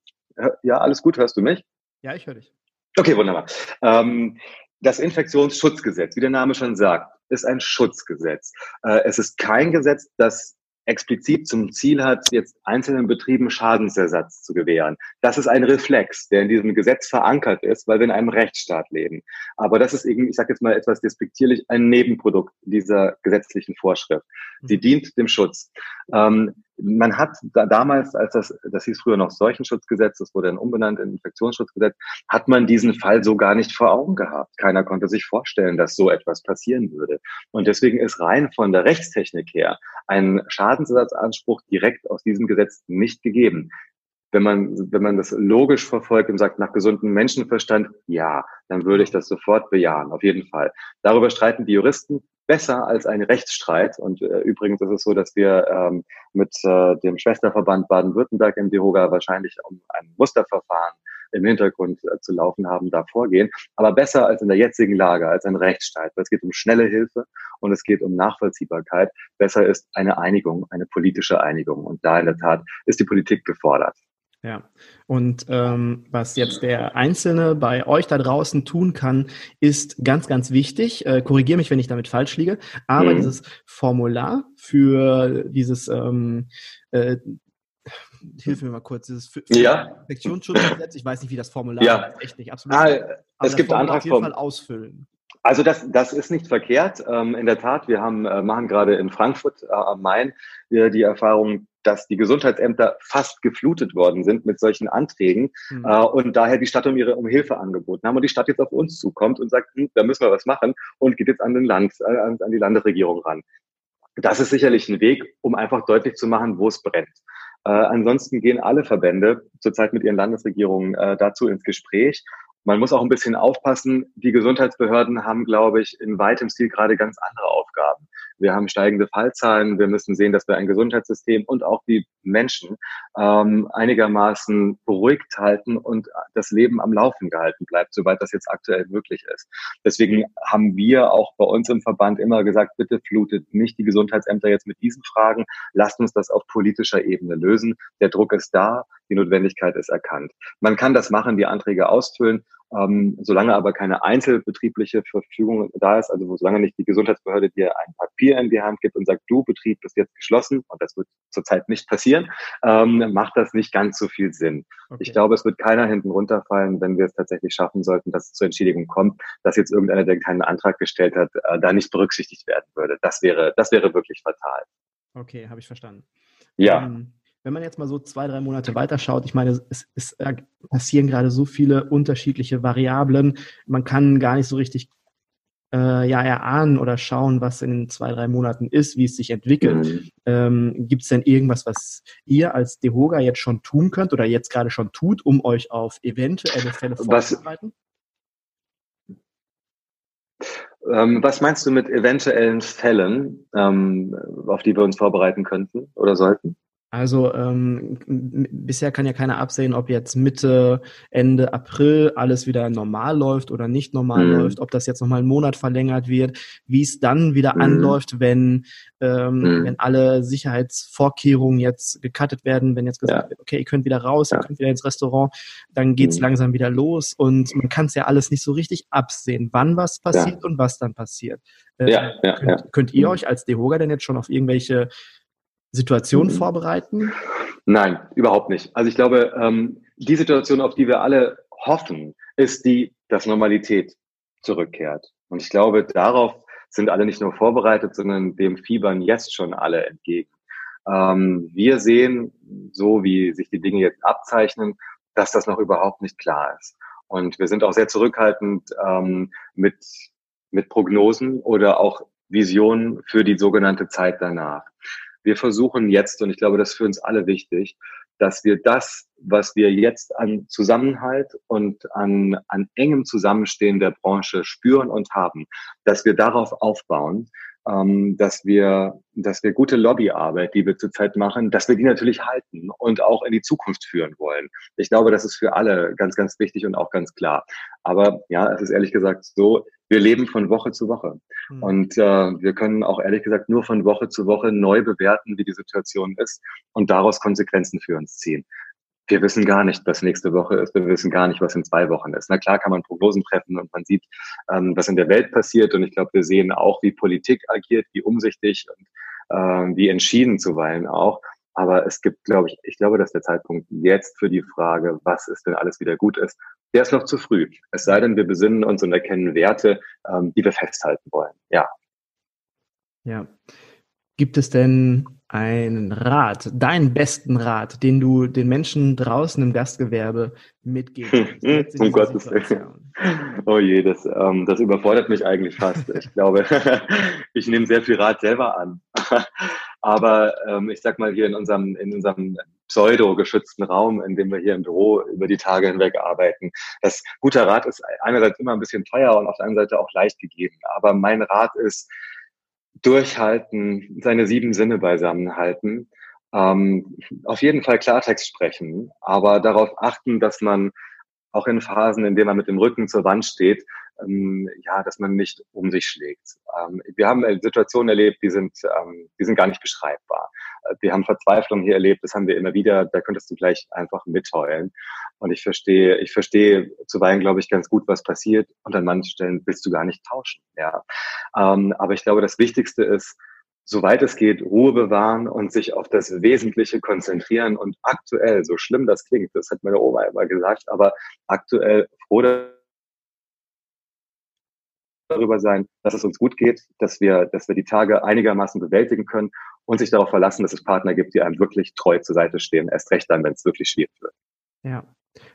[SPEAKER 2] Ja, alles gut, hörst du mich?
[SPEAKER 1] Ja, ich höre dich.
[SPEAKER 2] Okay, wunderbar. Ähm, das Infektionsschutzgesetz, wie der Name schon sagt, ist ein Schutzgesetz. Äh, es ist kein Gesetz, das explizit zum Ziel hat, jetzt einzelnen Betrieben Schadensersatz zu gewähren. Das ist ein Reflex, der in diesem Gesetz verankert ist, weil wir in einem Rechtsstaat leben. Aber das ist eben, ich sage jetzt mal etwas despektierlich, ein Nebenprodukt dieser gesetzlichen Vorschrift. Sie mhm. dient dem Schutz. Ähm, man hat da damals, als das, das hieß früher noch Seuchenschutzgesetz, das wurde dann umbenannt in Infektionsschutzgesetz, hat man diesen Fall so gar nicht vor Augen gehabt. Keiner konnte sich vorstellen, dass so etwas passieren würde. Und deswegen ist rein von der Rechtstechnik her ein Schadensersatzanspruch direkt aus diesem Gesetz nicht gegeben. Wenn man, wenn man das logisch verfolgt und sagt, nach gesundem Menschenverstand, ja, dann würde ich das sofort bejahen, auf jeden Fall. Darüber streiten die Juristen besser als ein Rechtsstreit. Und äh, übrigens ist es so, dass wir ähm, mit äh, dem Schwesterverband Baden-Württemberg im DEHOGA wahrscheinlich um ein Musterverfahren im Hintergrund äh, zu laufen haben, da vorgehen. Aber besser als in der jetzigen Lage, als ein Rechtsstreit. Weil es geht um schnelle Hilfe und es geht um Nachvollziehbarkeit. Besser ist eine Einigung, eine politische Einigung. Und da in der Tat ist die Politik gefordert.
[SPEAKER 1] Ja, und ähm, was jetzt der Einzelne bei euch da draußen tun kann, ist ganz, ganz wichtig. Äh, Korrigiere mich, wenn ich damit falsch liege, aber mhm. dieses Formular für dieses ähm, äh, Hilf mir mal kurz, dieses
[SPEAKER 2] ja.
[SPEAKER 1] Infektionsschutzgesetz, ich weiß nicht, wie das Formular
[SPEAKER 2] ja. ist, echt nicht, absolut. Ah, es gibt Antragsform. Auf jeden
[SPEAKER 1] Fall ausfüllen.
[SPEAKER 2] Also das, das ist nicht verkehrt. Ähm, in der Tat, wir haben, äh, machen gerade in Frankfurt äh, am Main äh, die Erfahrung, dass die Gesundheitsämter fast geflutet worden sind mit solchen Anträgen mhm. äh, und daher die Stadt um ihre um Hilfe angeboten haben und die Stadt jetzt auf uns zukommt und sagt, hm, da müssen wir was machen und geht jetzt an den Land, äh, an, an die Landesregierung ran. das ist sicherlich ein Weg, um einfach deutlich zu machen, wo es brennt. Äh, ansonsten gehen alle Verbände zurzeit mit ihren Landesregierungen äh, dazu ins Gespräch man muss auch ein bisschen aufpassen. Die Gesundheitsbehörden haben, glaube ich, in weitem Stil gerade ganz andere Aufgaben. Wir haben steigende Fallzahlen. Wir müssen sehen, dass wir ein Gesundheitssystem und auch die Menschen ähm, einigermaßen beruhigt halten und das Leben am Laufen gehalten bleibt, soweit das jetzt aktuell möglich ist. Deswegen haben wir auch bei uns im Verband immer gesagt, bitte flutet nicht die Gesundheitsämter jetzt mit diesen Fragen. Lasst uns das auf politischer Ebene lösen. Der Druck ist da. Die Notwendigkeit ist erkannt. Man kann das machen, die Anträge ausfüllen ähm, solange aber keine einzelbetriebliche Verfügung da ist, also solange nicht die Gesundheitsbehörde dir ein Papier in die Hand gibt und sagt, du Betrieb bist jetzt geschlossen, und das wird zurzeit nicht passieren, ähm, macht das nicht ganz so viel Sinn. Okay. Ich glaube, es wird keiner hinten runterfallen, wenn wir es tatsächlich schaffen sollten, dass es zur Entschädigung kommt, dass jetzt irgendeiner, der keinen Antrag gestellt hat, äh, da nicht berücksichtigt werden würde. Das wäre, das wäre wirklich fatal.
[SPEAKER 1] Okay, habe ich verstanden.
[SPEAKER 2] Ja. Ähm,
[SPEAKER 1] wenn man jetzt mal so zwei, drei Monate weiterschaut, ich meine, es, es passieren gerade so viele unterschiedliche Variablen, man kann gar nicht so richtig äh, ja erahnen oder schauen, was in zwei, drei Monaten ist, wie es sich entwickelt. Mhm. Ähm, Gibt es denn irgendwas, was ihr als Dehoga jetzt schon tun könnt oder jetzt gerade schon tut, um euch auf eventuelle Fälle vorzubereiten?
[SPEAKER 2] Ähm, was meinst du mit eventuellen Fällen, ähm, auf die wir uns vorbereiten könnten oder sollten?
[SPEAKER 1] Also ähm, bisher kann ja keiner absehen, ob jetzt Mitte, Ende April alles wieder normal läuft oder nicht normal mhm. läuft, ob das jetzt nochmal einen Monat verlängert wird, wie es dann wieder mhm. anläuft, wenn, ähm, mhm. wenn alle Sicherheitsvorkehrungen jetzt gecuttet werden, wenn jetzt gesagt ja. wird, okay, ihr könnt wieder raus, ja. ihr könnt wieder ins Restaurant, dann geht's mhm. langsam wieder los und man kann es ja alles nicht so richtig absehen, wann was passiert ja. und was dann passiert.
[SPEAKER 2] Äh, ja, ja,
[SPEAKER 1] könnt,
[SPEAKER 2] ja.
[SPEAKER 1] könnt ihr mhm. euch als Dehoga denn jetzt schon auf irgendwelche Situation mhm. vorbereiten?
[SPEAKER 2] Nein, überhaupt nicht. Also ich glaube, ähm, die Situation, auf die wir alle hoffen, ist die, dass Normalität zurückkehrt. Und ich glaube, darauf sind alle nicht nur vorbereitet, sondern dem fiebern jetzt schon alle entgegen. Ähm, wir sehen, so wie sich die Dinge jetzt abzeichnen, dass das noch überhaupt nicht klar ist. Und wir sind auch sehr zurückhaltend ähm, mit, mit Prognosen oder auch Visionen für die sogenannte Zeit danach wir versuchen jetzt, und ich glaube, das ist für uns alle wichtig, dass wir das, was wir jetzt an Zusammenhalt und an, an engem Zusammenstehen der Branche spüren und haben, dass wir darauf aufbauen, ähm, dass wir, dass wir gute Lobbyarbeit, die wir zurzeit machen, dass wir die natürlich halten und auch in die Zukunft führen wollen. Ich glaube, das ist für alle ganz, ganz wichtig und auch ganz klar. Aber ja, es ist ehrlich gesagt so, wir leben von Woche zu Woche. Mhm. Und äh, wir können auch ehrlich gesagt nur von Woche zu Woche neu bewerten, wie die Situation ist und daraus Konsequenzen für uns ziehen wir wissen gar nicht, was nächste Woche ist. Wir wissen gar nicht, was in zwei Wochen ist. Na klar kann man Prognosen treffen und man sieht, ähm, was in der Welt passiert. Und ich glaube, wir sehen auch, wie Politik agiert, wie umsichtig und äh, wie entschieden zuweilen auch. Aber es gibt, glaube ich, ich glaube, dass der Zeitpunkt jetzt für die Frage, was ist denn alles wieder gut ist, der ist noch zu früh. Es sei denn, wir besinnen uns und erkennen Werte, ähm, die wir festhalten wollen. Ja.
[SPEAKER 1] Ja. Gibt es denn einen Rat, deinen besten Rat, den du den Menschen draußen im Gastgewerbe mitgeben
[SPEAKER 2] kannst? um Gottes Willen. Oh je, das, ähm, das überfordert mich eigentlich fast. Ich glaube, ich nehme sehr viel Rat selber an. Aber ähm, ich sag mal hier in unserem, in unserem pseudo-geschützten Raum, in dem wir hier im Büro über die Tage hinweg arbeiten. Das guter Rat ist einerseits immer ein bisschen teuer und auf der anderen Seite auch leicht gegeben. Aber mein Rat ist, durchhalten, seine sieben Sinne beisammenhalten. Ähm, auf jeden Fall Klartext sprechen, aber darauf achten, dass man auch in Phasen, in denen man mit dem Rücken zur Wand steht, ähm, ja, dass man nicht um sich schlägt. Ähm, wir haben Situationen erlebt, die sind, ähm, die sind gar nicht beschreibbar. Äh, wir haben Verzweiflung hier erlebt, das haben wir immer wieder, da könntest du gleich einfach mitheulen. Und ich verstehe, ich verstehe zuweilen, glaube ich, ganz gut, was passiert. Und an manchen Stellen willst du gar nicht tauschen. Ja. Ähm, aber ich glaube, das Wichtigste ist, soweit es geht, Ruhe bewahren und sich auf das Wesentliche konzentrieren. Und aktuell, so schlimm das klingt, das hat meine Oma immer gesagt, aber aktuell froh darüber sein, dass es uns gut geht, dass wir, dass wir die Tage einigermaßen bewältigen können und sich darauf verlassen, dass es Partner gibt, die einem wirklich treu zur Seite stehen. Erst recht dann, wenn es wirklich schwierig wird.
[SPEAKER 1] Ja.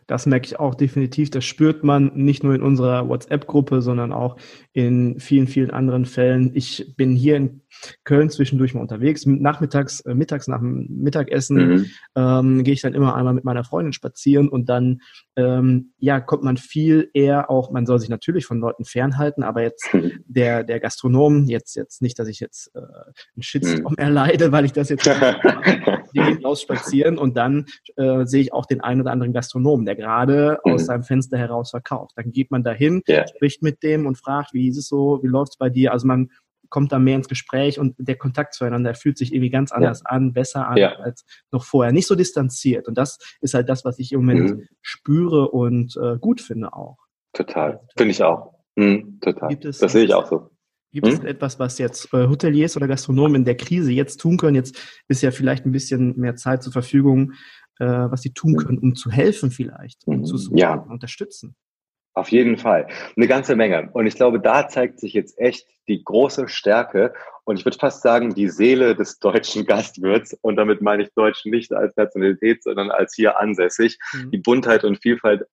[SPEAKER 1] Das merke ich auch definitiv. Das spürt man nicht nur in unserer WhatsApp-Gruppe, sondern auch in vielen, vielen anderen Fällen. Ich bin hier in Köln zwischendurch mal unterwegs. Nachmittags, äh, mittags nach dem Mittagessen mhm. ähm, gehe ich dann immer einmal mit meiner Freundin spazieren und dann ähm, ja kommt man viel eher auch, man soll sich natürlich von Leuten fernhalten, aber jetzt mhm. der, der Gastronom, jetzt, jetzt nicht, dass ich jetzt äh, einen Shitstorm mhm. erleide, weil ich das jetzt gehen aus spazieren und dann äh, sehe ich auch den einen oder anderen Gastronomen, der gerade mhm. aus seinem Fenster heraus verkauft. Dann geht man dahin, yeah. spricht mit dem und fragt, wie ist es so, wie läuft's bei dir? Also man kommt da mehr ins Gespräch und der Kontakt zueinander fühlt sich irgendwie ganz anders ja. an, besser an ja. als noch vorher. Nicht so distanziert. Und das ist halt das, was ich im Moment mhm. spüre und äh, gut finde auch.
[SPEAKER 2] Total. Finde ich auch. Mhm, total. Es, das sehe ich auch so.
[SPEAKER 1] Gibt hm? es etwas, was jetzt äh, Hoteliers oder Gastronomen in der Krise jetzt tun können? Jetzt ist ja vielleicht ein bisschen mehr Zeit zur Verfügung, äh, was sie tun mhm. können, um zu helfen vielleicht, um zu
[SPEAKER 2] ja.
[SPEAKER 1] unterstützen.
[SPEAKER 2] Auf jeden Fall. Eine ganze Menge. Und ich glaube, da zeigt sich jetzt echt die große Stärke und ich würde fast sagen, die Seele des deutschen Gastwirts. Und damit meine ich Deutsch nicht als Nationalität, sondern als hier ansässig. Mhm. Die Buntheit und Vielfalt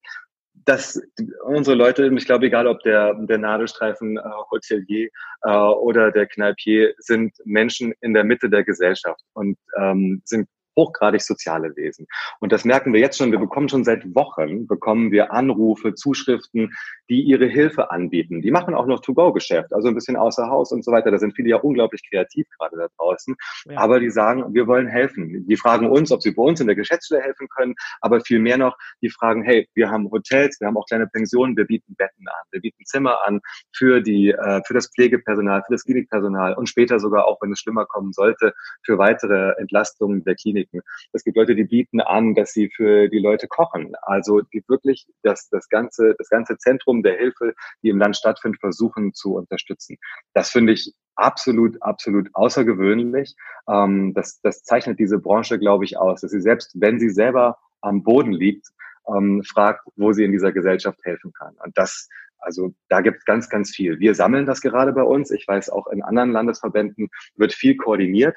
[SPEAKER 2] dass unsere Leute, ich glaube, egal ob der, der Nadelstreifen äh, Hotelier äh, oder der Kneipier, sind Menschen in der Mitte der Gesellschaft und ähm, sind hochgradig soziale Wesen. Und das merken wir jetzt schon. Wir bekommen schon seit Wochen, bekommen wir Anrufe, Zuschriften, die ihre Hilfe anbieten. Die machen auch noch To-Go-Geschäft, also ein bisschen außer Haus und so weiter. Da sind viele ja unglaublich kreativ gerade da draußen. Ja. Aber die sagen, wir wollen helfen. Die fragen uns, ob sie bei uns in der Geschäftsstelle helfen können. Aber viel mehr noch, die fragen, hey, wir haben Hotels, wir haben auch kleine Pensionen, wir bieten Betten an, wir bieten Zimmer an für die, äh, für das Pflegepersonal, für das Klinikpersonal und später sogar auch, wenn es schlimmer kommen sollte, für weitere Entlastungen der Kliniken. Es gibt Leute, die bieten an, dass sie für die Leute kochen. Also die wirklich das, das ganze, das ganze Zentrum der Hilfe, die im Land stattfindet, versuchen zu unterstützen. Das finde ich absolut, absolut außergewöhnlich. Ähm, das, das zeichnet diese Branche, glaube ich, aus, dass sie selbst, wenn sie selber am Boden liegt, ähm, fragt, wo sie in dieser Gesellschaft helfen kann. Und das, also da gibt es ganz, ganz viel. Wir sammeln das gerade bei uns. Ich weiß, auch in anderen Landesverbänden wird viel koordiniert.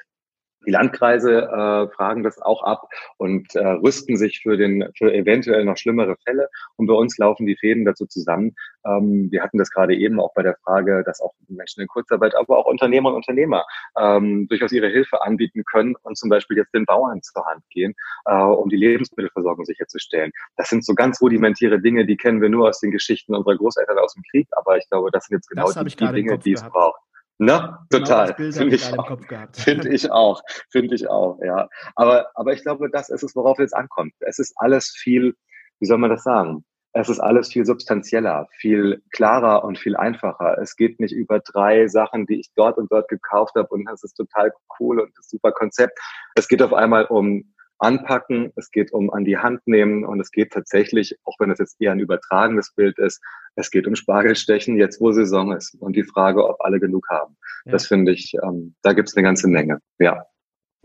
[SPEAKER 2] Die Landkreise äh, fragen das auch ab und äh, rüsten sich für den für eventuell noch schlimmere Fälle. Und bei uns laufen die Fäden dazu zusammen. Ähm, wir hatten das gerade eben auch bei der Frage, dass auch Menschen in Kurzarbeit, aber auch Unternehmer und Unternehmer ähm, durchaus ihre Hilfe anbieten können und zum Beispiel jetzt den Bauern zur Hand gehen, äh, um die Lebensmittelversorgung sicherzustellen. Das sind so ganz rudimentäre Dinge, die kennen wir nur aus den Geschichten unserer Großeltern aus dem Krieg, aber ich glaube, das sind jetzt genau die, die Dinge, die es braucht. Ne? Genau Total. Finde ich, auch. Find ich auch. Finde ich auch, ja. Aber, aber ich glaube, das ist es, worauf es jetzt ankommt. Es ist alles viel, wie soll man das sagen? Es ist alles viel substanzieller, viel klarer und viel einfacher. Es geht nicht über drei Sachen, die ich dort und dort gekauft habe und das ist total cool und das super Konzept. Es geht auf einmal um anpacken, es geht um an die Hand nehmen und es geht tatsächlich, auch wenn es jetzt eher ein übertragenes Bild ist, es geht um Spargelstechen, jetzt wo Saison ist und die Frage, ob alle genug haben. Ja. Das finde ich, ähm, da gibt es eine ganze Menge. Ja.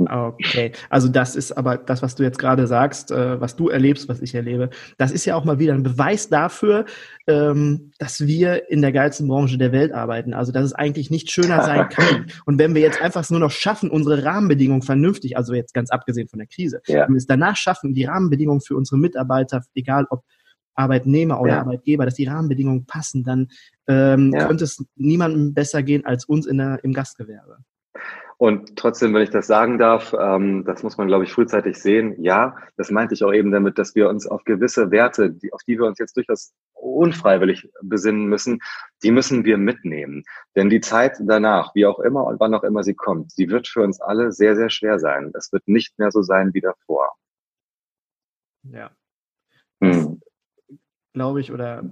[SPEAKER 1] Okay, also das ist aber das, was du jetzt gerade sagst, äh, was du erlebst, was ich erlebe, das ist ja auch mal wieder ein Beweis dafür, ähm, dass wir in der geilsten Branche der Welt arbeiten. Also dass es eigentlich nicht schöner sein kann. Und wenn wir jetzt einfach nur noch schaffen, unsere Rahmenbedingungen vernünftig, also jetzt ganz abgesehen von der Krise, ja. wenn wir es danach schaffen, die Rahmenbedingungen für unsere Mitarbeiter, egal ob Arbeitnehmer oder ja. Arbeitgeber, dass die Rahmenbedingungen passen, dann ähm, ja. könnte es niemandem besser gehen als uns in der, im Gastgewerbe.
[SPEAKER 2] Und trotzdem, wenn ich das sagen darf, ähm, das muss man, glaube ich, frühzeitig sehen. Ja, das meinte ich auch eben damit, dass wir uns auf gewisse Werte, die, auf die wir uns jetzt durchaus unfreiwillig besinnen müssen, die müssen wir mitnehmen. Denn die Zeit danach, wie auch immer und wann auch immer sie kommt, die wird für uns alle sehr, sehr schwer sein. Es wird nicht mehr so sein wie davor.
[SPEAKER 1] Ja. Hm glaube ich, oder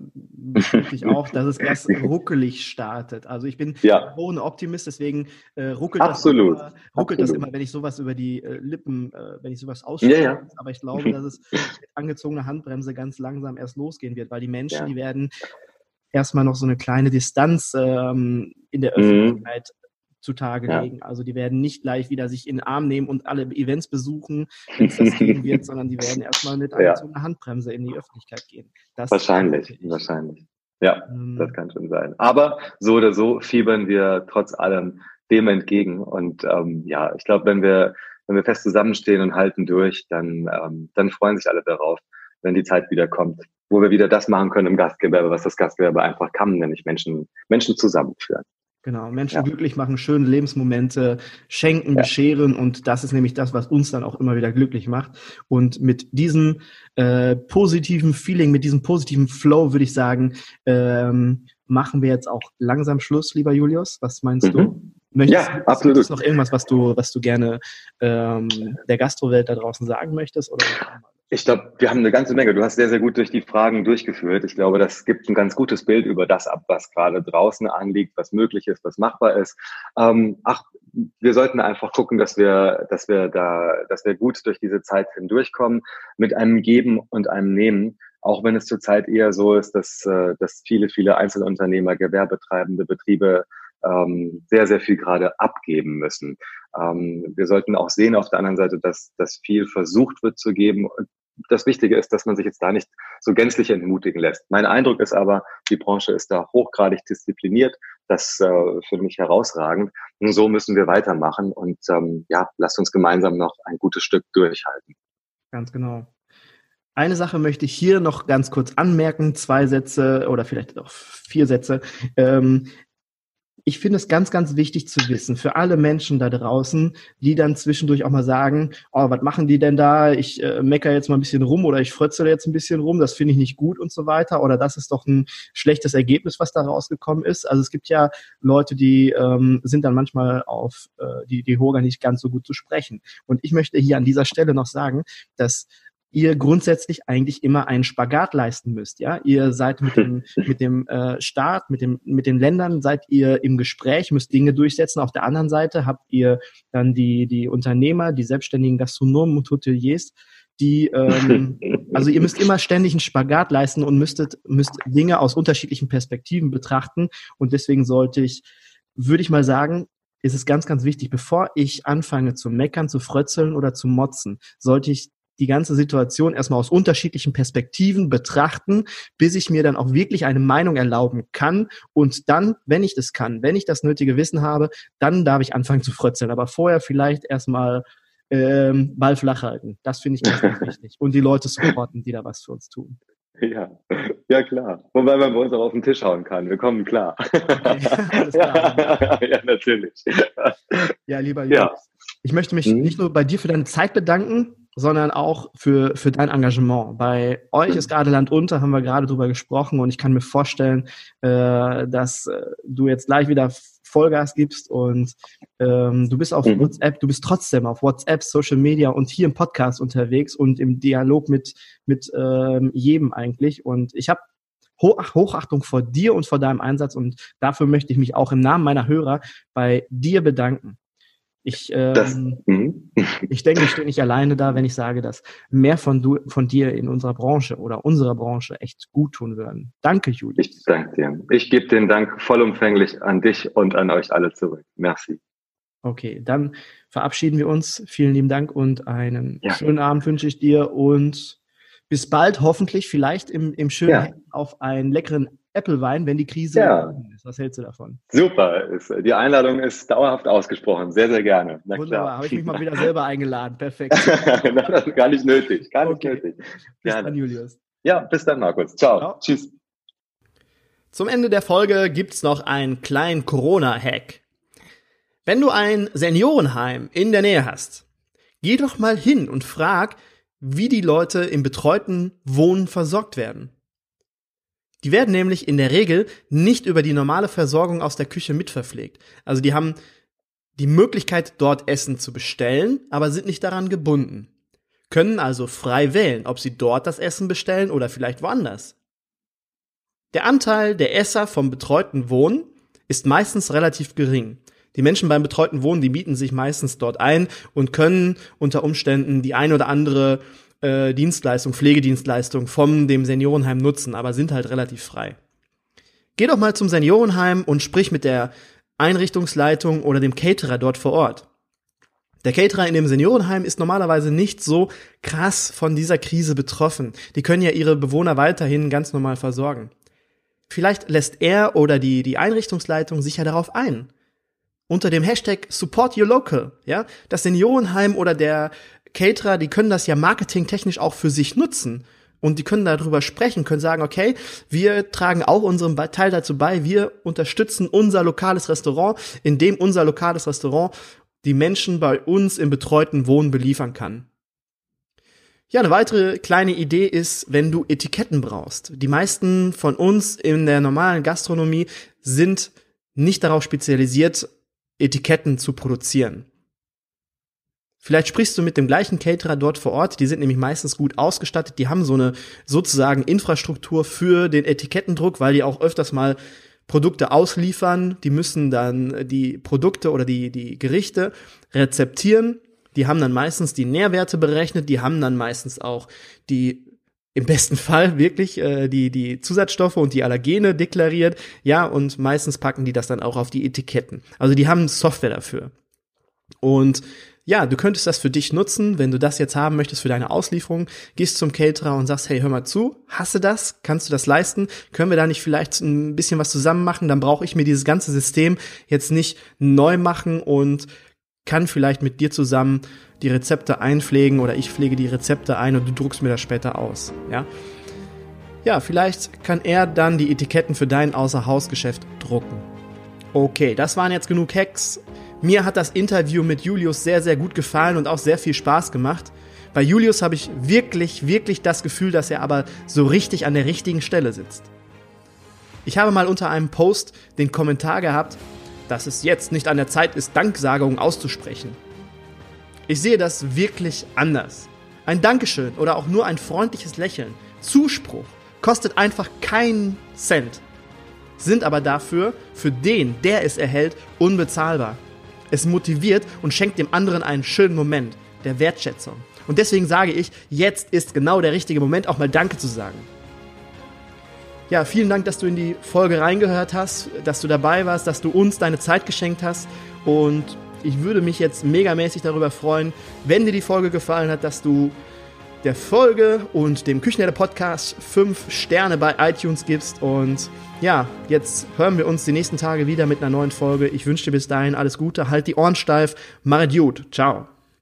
[SPEAKER 1] ich auch, dass es erst ruckelig startet. Also ich bin ja. ohne Optimist, deswegen äh, ruckelt,
[SPEAKER 2] Absolut.
[SPEAKER 1] Das, immer, ruckelt Absolut. das immer, wenn ich sowas über die äh, Lippen, äh, wenn ich sowas ausspreche. Ja, ja. Aber ich glaube, dass es mit angezogener Handbremse ganz langsam erst losgehen wird, weil die Menschen, die werden erstmal noch so eine kleine Distanz ähm, in der mhm. Öffentlichkeit zutage ja. legen. Also die werden nicht gleich wieder sich in den Arm nehmen und alle Events besuchen, wenn es das geben wird, sondern die werden erstmal mit ja. einer Handbremse in die Öffentlichkeit gehen.
[SPEAKER 2] Das wahrscheinlich, wahrscheinlich. Ja, ähm, das kann schon sein. Aber so oder so fiebern wir trotz allem dem entgegen. Und ähm, ja, ich glaube, wenn wir, wenn wir fest zusammenstehen und halten durch, dann, ähm, dann freuen sich alle darauf, wenn die Zeit wieder kommt, wo wir wieder das machen können im Gastgewerbe, was das Gastgewerbe einfach kann, nämlich Menschen, Menschen zusammenführen.
[SPEAKER 1] Genau, Menschen ja. glücklich machen, schöne Lebensmomente schenken, ja. bescheren und das ist nämlich das, was uns dann auch immer wieder glücklich macht. Und mit diesem äh, positiven Feeling, mit diesem positiven Flow würde ich sagen, ähm, machen wir jetzt auch langsam Schluss, lieber Julius. Was meinst mhm. du?
[SPEAKER 2] Möchtest, ja, absolut. Ist
[SPEAKER 1] noch irgendwas, was du, was du gerne ähm, der Gastrowelt da draußen sagen möchtest? Oder?
[SPEAKER 2] Ich glaube, wir haben eine ganze Menge. Du hast sehr, sehr gut durch die Fragen durchgeführt. Ich glaube, das gibt ein ganz gutes Bild über das ab, was gerade draußen anliegt, was möglich ist, was machbar ist. Ähm, ach, wir sollten einfach gucken, dass wir, dass wir da, dass wir gut durch diese Zeit hindurchkommen mit einem Geben und einem Nehmen. Auch wenn es zurzeit eher so ist, dass, äh, dass viele, viele Einzelunternehmer, Gewerbetreibende, Betriebe ähm, sehr, sehr viel gerade abgeben müssen. Ähm, wir sollten auch sehen auf der anderen Seite, dass, dass viel versucht wird zu geben. Das Wichtige ist, dass man sich jetzt da nicht so gänzlich entmutigen lässt. Mein Eindruck ist aber, die Branche ist da hochgradig diszipliniert. Das äh, für mich herausragend. Und so müssen wir weitermachen und ähm, ja, lasst uns gemeinsam noch ein gutes Stück durchhalten.
[SPEAKER 1] Ganz genau. Eine Sache möchte ich hier noch ganz kurz anmerken, zwei Sätze oder vielleicht auch vier Sätze. Ähm, ich finde es ganz, ganz wichtig zu wissen für alle Menschen da draußen, die dann zwischendurch auch mal sagen, oh, was machen die denn da? Ich äh, mecker jetzt mal ein bisschen rum oder ich frötzel jetzt ein bisschen rum, das finde ich nicht gut und so weiter. Oder das ist doch ein schlechtes Ergebnis, was da rausgekommen ist. Also es gibt ja Leute, die ähm, sind dann manchmal auf äh, die, die Hoga nicht ganz so gut zu sprechen. Und ich möchte hier an dieser Stelle noch sagen, dass ihr grundsätzlich eigentlich immer einen Spagat leisten müsst. Ja, ihr seid mit dem mit dem äh, Staat, mit dem mit den Ländern seid ihr im Gespräch, müsst Dinge durchsetzen. Auf der anderen Seite habt ihr dann die die Unternehmer, die selbstständigen Gastronomen und Hoteliers, die ähm, also ihr müsst immer ständig einen Spagat leisten und müsstet müsst Dinge aus unterschiedlichen Perspektiven betrachten und deswegen sollte ich würde ich mal sagen, ist es ganz, ganz wichtig, bevor ich anfange zu meckern, zu frötzeln oder zu motzen, sollte ich die ganze Situation erstmal aus unterschiedlichen Perspektiven betrachten, bis ich mir dann auch wirklich eine Meinung erlauben kann. Und dann, wenn ich das kann, wenn ich das nötige Wissen habe, dann darf ich anfangen zu frötzeln. Aber vorher vielleicht erstmal ähm, Ball flach halten. Das finde ich ganz, ganz wichtig. Und die Leute supporten, die da was für uns tun.
[SPEAKER 2] Ja, ja klar. Wobei man bei uns auch auf den Tisch hauen kann. Wir kommen klar. Okay, klar.
[SPEAKER 1] ja, natürlich. Ja, lieber Jungs. Ja. Ich möchte mich mhm. nicht nur bei dir für deine Zeit bedanken, sondern auch für, für dein Engagement. Bei euch ist gerade Land unter, haben wir gerade drüber gesprochen und ich kann mir vorstellen, äh, dass äh, du jetzt gleich wieder Vollgas gibst und ähm, du bist auf mhm. WhatsApp, du bist trotzdem auf WhatsApp, Social Media und hier im Podcast unterwegs und im Dialog mit, mit ähm, jedem eigentlich. Und ich habe Hochachtung vor dir und vor deinem Einsatz und dafür möchte ich mich auch im Namen meiner Hörer bei dir bedanken. Ich, ähm, das, mhm. ich denke, ich stehe nicht alleine da, wenn ich sage, dass mehr von, du, von dir in unserer Branche oder unserer Branche echt gut tun würden. Danke, Julius.
[SPEAKER 2] Ich danke dir. Ich gebe den Dank vollumfänglich an dich und an euch alle zurück. Merci.
[SPEAKER 1] Okay, dann verabschieden wir uns. Vielen lieben Dank und einen ja. schönen Abend wünsche ich dir und bis bald, hoffentlich, vielleicht im, im schönen ja. auf einen leckeren Apple-Wein, wenn die Krise
[SPEAKER 2] ja. ist. Was hältst du davon? Super. Die Einladung ist dauerhaft ausgesprochen. Sehr, sehr gerne.
[SPEAKER 1] Na Wunderbar. Habe ich mich mal wieder selber eingeladen. Perfekt.
[SPEAKER 2] das ist gar nicht nötig. Gar nicht okay. nötig.
[SPEAKER 1] Bis gerne. dann, Julius.
[SPEAKER 2] Ja, bis dann, Markus. Ciao. Ciao. Tschüss.
[SPEAKER 1] Zum Ende der Folge gibt's noch einen kleinen Corona-Hack. Wenn du ein Seniorenheim in der Nähe hast, geh doch mal hin und frag, wie die Leute im betreuten Wohnen versorgt werden. Die werden nämlich in der Regel nicht über die normale Versorgung aus der Küche mitverpflegt. Also die haben die Möglichkeit, dort Essen zu bestellen, aber sind nicht daran gebunden. Können also frei wählen, ob sie dort das Essen bestellen oder vielleicht woanders. Der Anteil der Esser vom betreuten Wohnen ist meistens relativ gering. Die Menschen beim betreuten Wohnen, die mieten sich meistens dort ein und können unter Umständen die ein oder andere äh, Dienstleistung, Pflegedienstleistung vom dem Seniorenheim nutzen, aber sind halt relativ frei. Geh doch mal zum Seniorenheim und sprich mit der Einrichtungsleitung oder dem Caterer dort vor Ort. Der Caterer in dem Seniorenheim ist normalerweise nicht so krass von dieser Krise betroffen. Die können ja ihre Bewohner weiterhin ganz normal versorgen. Vielleicht lässt er oder die, die Einrichtungsleitung sich ja darauf ein. Unter dem Hashtag Support Your Local, ja, das Seniorenheim oder der Caterer, die können das ja marketingtechnisch auch für sich nutzen. und die können darüber sprechen, können sagen, okay, wir tragen auch unseren Teil dazu bei, wir unterstützen unser lokales Restaurant, indem unser lokales Restaurant die Menschen bei uns im betreuten Wohnen beliefern kann. Ja, eine weitere kleine Idee ist, wenn du Etiketten brauchst. Die meisten von uns in der normalen Gastronomie sind nicht darauf spezialisiert, Etiketten zu produzieren. Vielleicht sprichst du mit dem gleichen Caterer dort vor Ort, die sind nämlich meistens gut ausgestattet, die haben so eine sozusagen Infrastruktur für den Etikettendruck, weil die auch öfters mal Produkte ausliefern, die müssen dann die Produkte oder die, die Gerichte rezeptieren, die haben dann meistens die Nährwerte berechnet, die haben dann meistens auch die im besten Fall wirklich äh, die die Zusatzstoffe und die Allergene deklariert, ja und meistens packen die das dann auch auf die Etiketten. Also die haben Software dafür. Und ja, du könntest das für dich nutzen, wenn du das jetzt haben möchtest für deine Auslieferung, gehst zum Caterer und sagst, hey, hör mal zu, hasse das, kannst du das leisten? Können wir da nicht vielleicht ein bisschen was zusammen machen? Dann brauche ich mir dieses ganze System jetzt nicht neu machen und kann vielleicht mit dir zusammen die Rezepte einpflegen oder ich pflege die Rezepte ein und du druckst mir das später aus, ja? Ja, vielleicht kann er dann die Etiketten für dein Außerhausgeschäft drucken. Okay, das waren jetzt genug Hacks. Mir hat das Interview mit Julius sehr, sehr gut gefallen und auch sehr viel Spaß gemacht. Bei Julius habe ich wirklich, wirklich das Gefühl, dass er aber so richtig an der richtigen Stelle sitzt. Ich habe mal unter einem Post den Kommentar gehabt, dass es jetzt nicht an der Zeit ist, Danksagungen auszusprechen. Ich sehe das wirklich anders. Ein Dankeschön oder auch nur ein freundliches Lächeln, Zuspruch, kostet einfach keinen Cent, sind aber dafür, für den, der es erhält, unbezahlbar. Es motiviert und schenkt dem anderen einen schönen Moment der Wertschätzung. Und deswegen sage ich, jetzt ist genau der richtige Moment, auch mal Danke zu sagen. Ja, vielen Dank, dass du in die Folge reingehört hast, dass du dabei warst, dass du uns deine Zeit geschenkt hast. Und ich würde mich jetzt megamäßig darüber freuen, wenn dir die Folge gefallen hat, dass du der Folge und dem Küchenherde Podcast fünf Sterne bei iTunes gibst. Und ja, jetzt hören wir uns die nächsten Tage wieder mit einer neuen Folge. Ich wünsche dir bis dahin alles Gute, halt die Ohren steif, mach gut, ciao.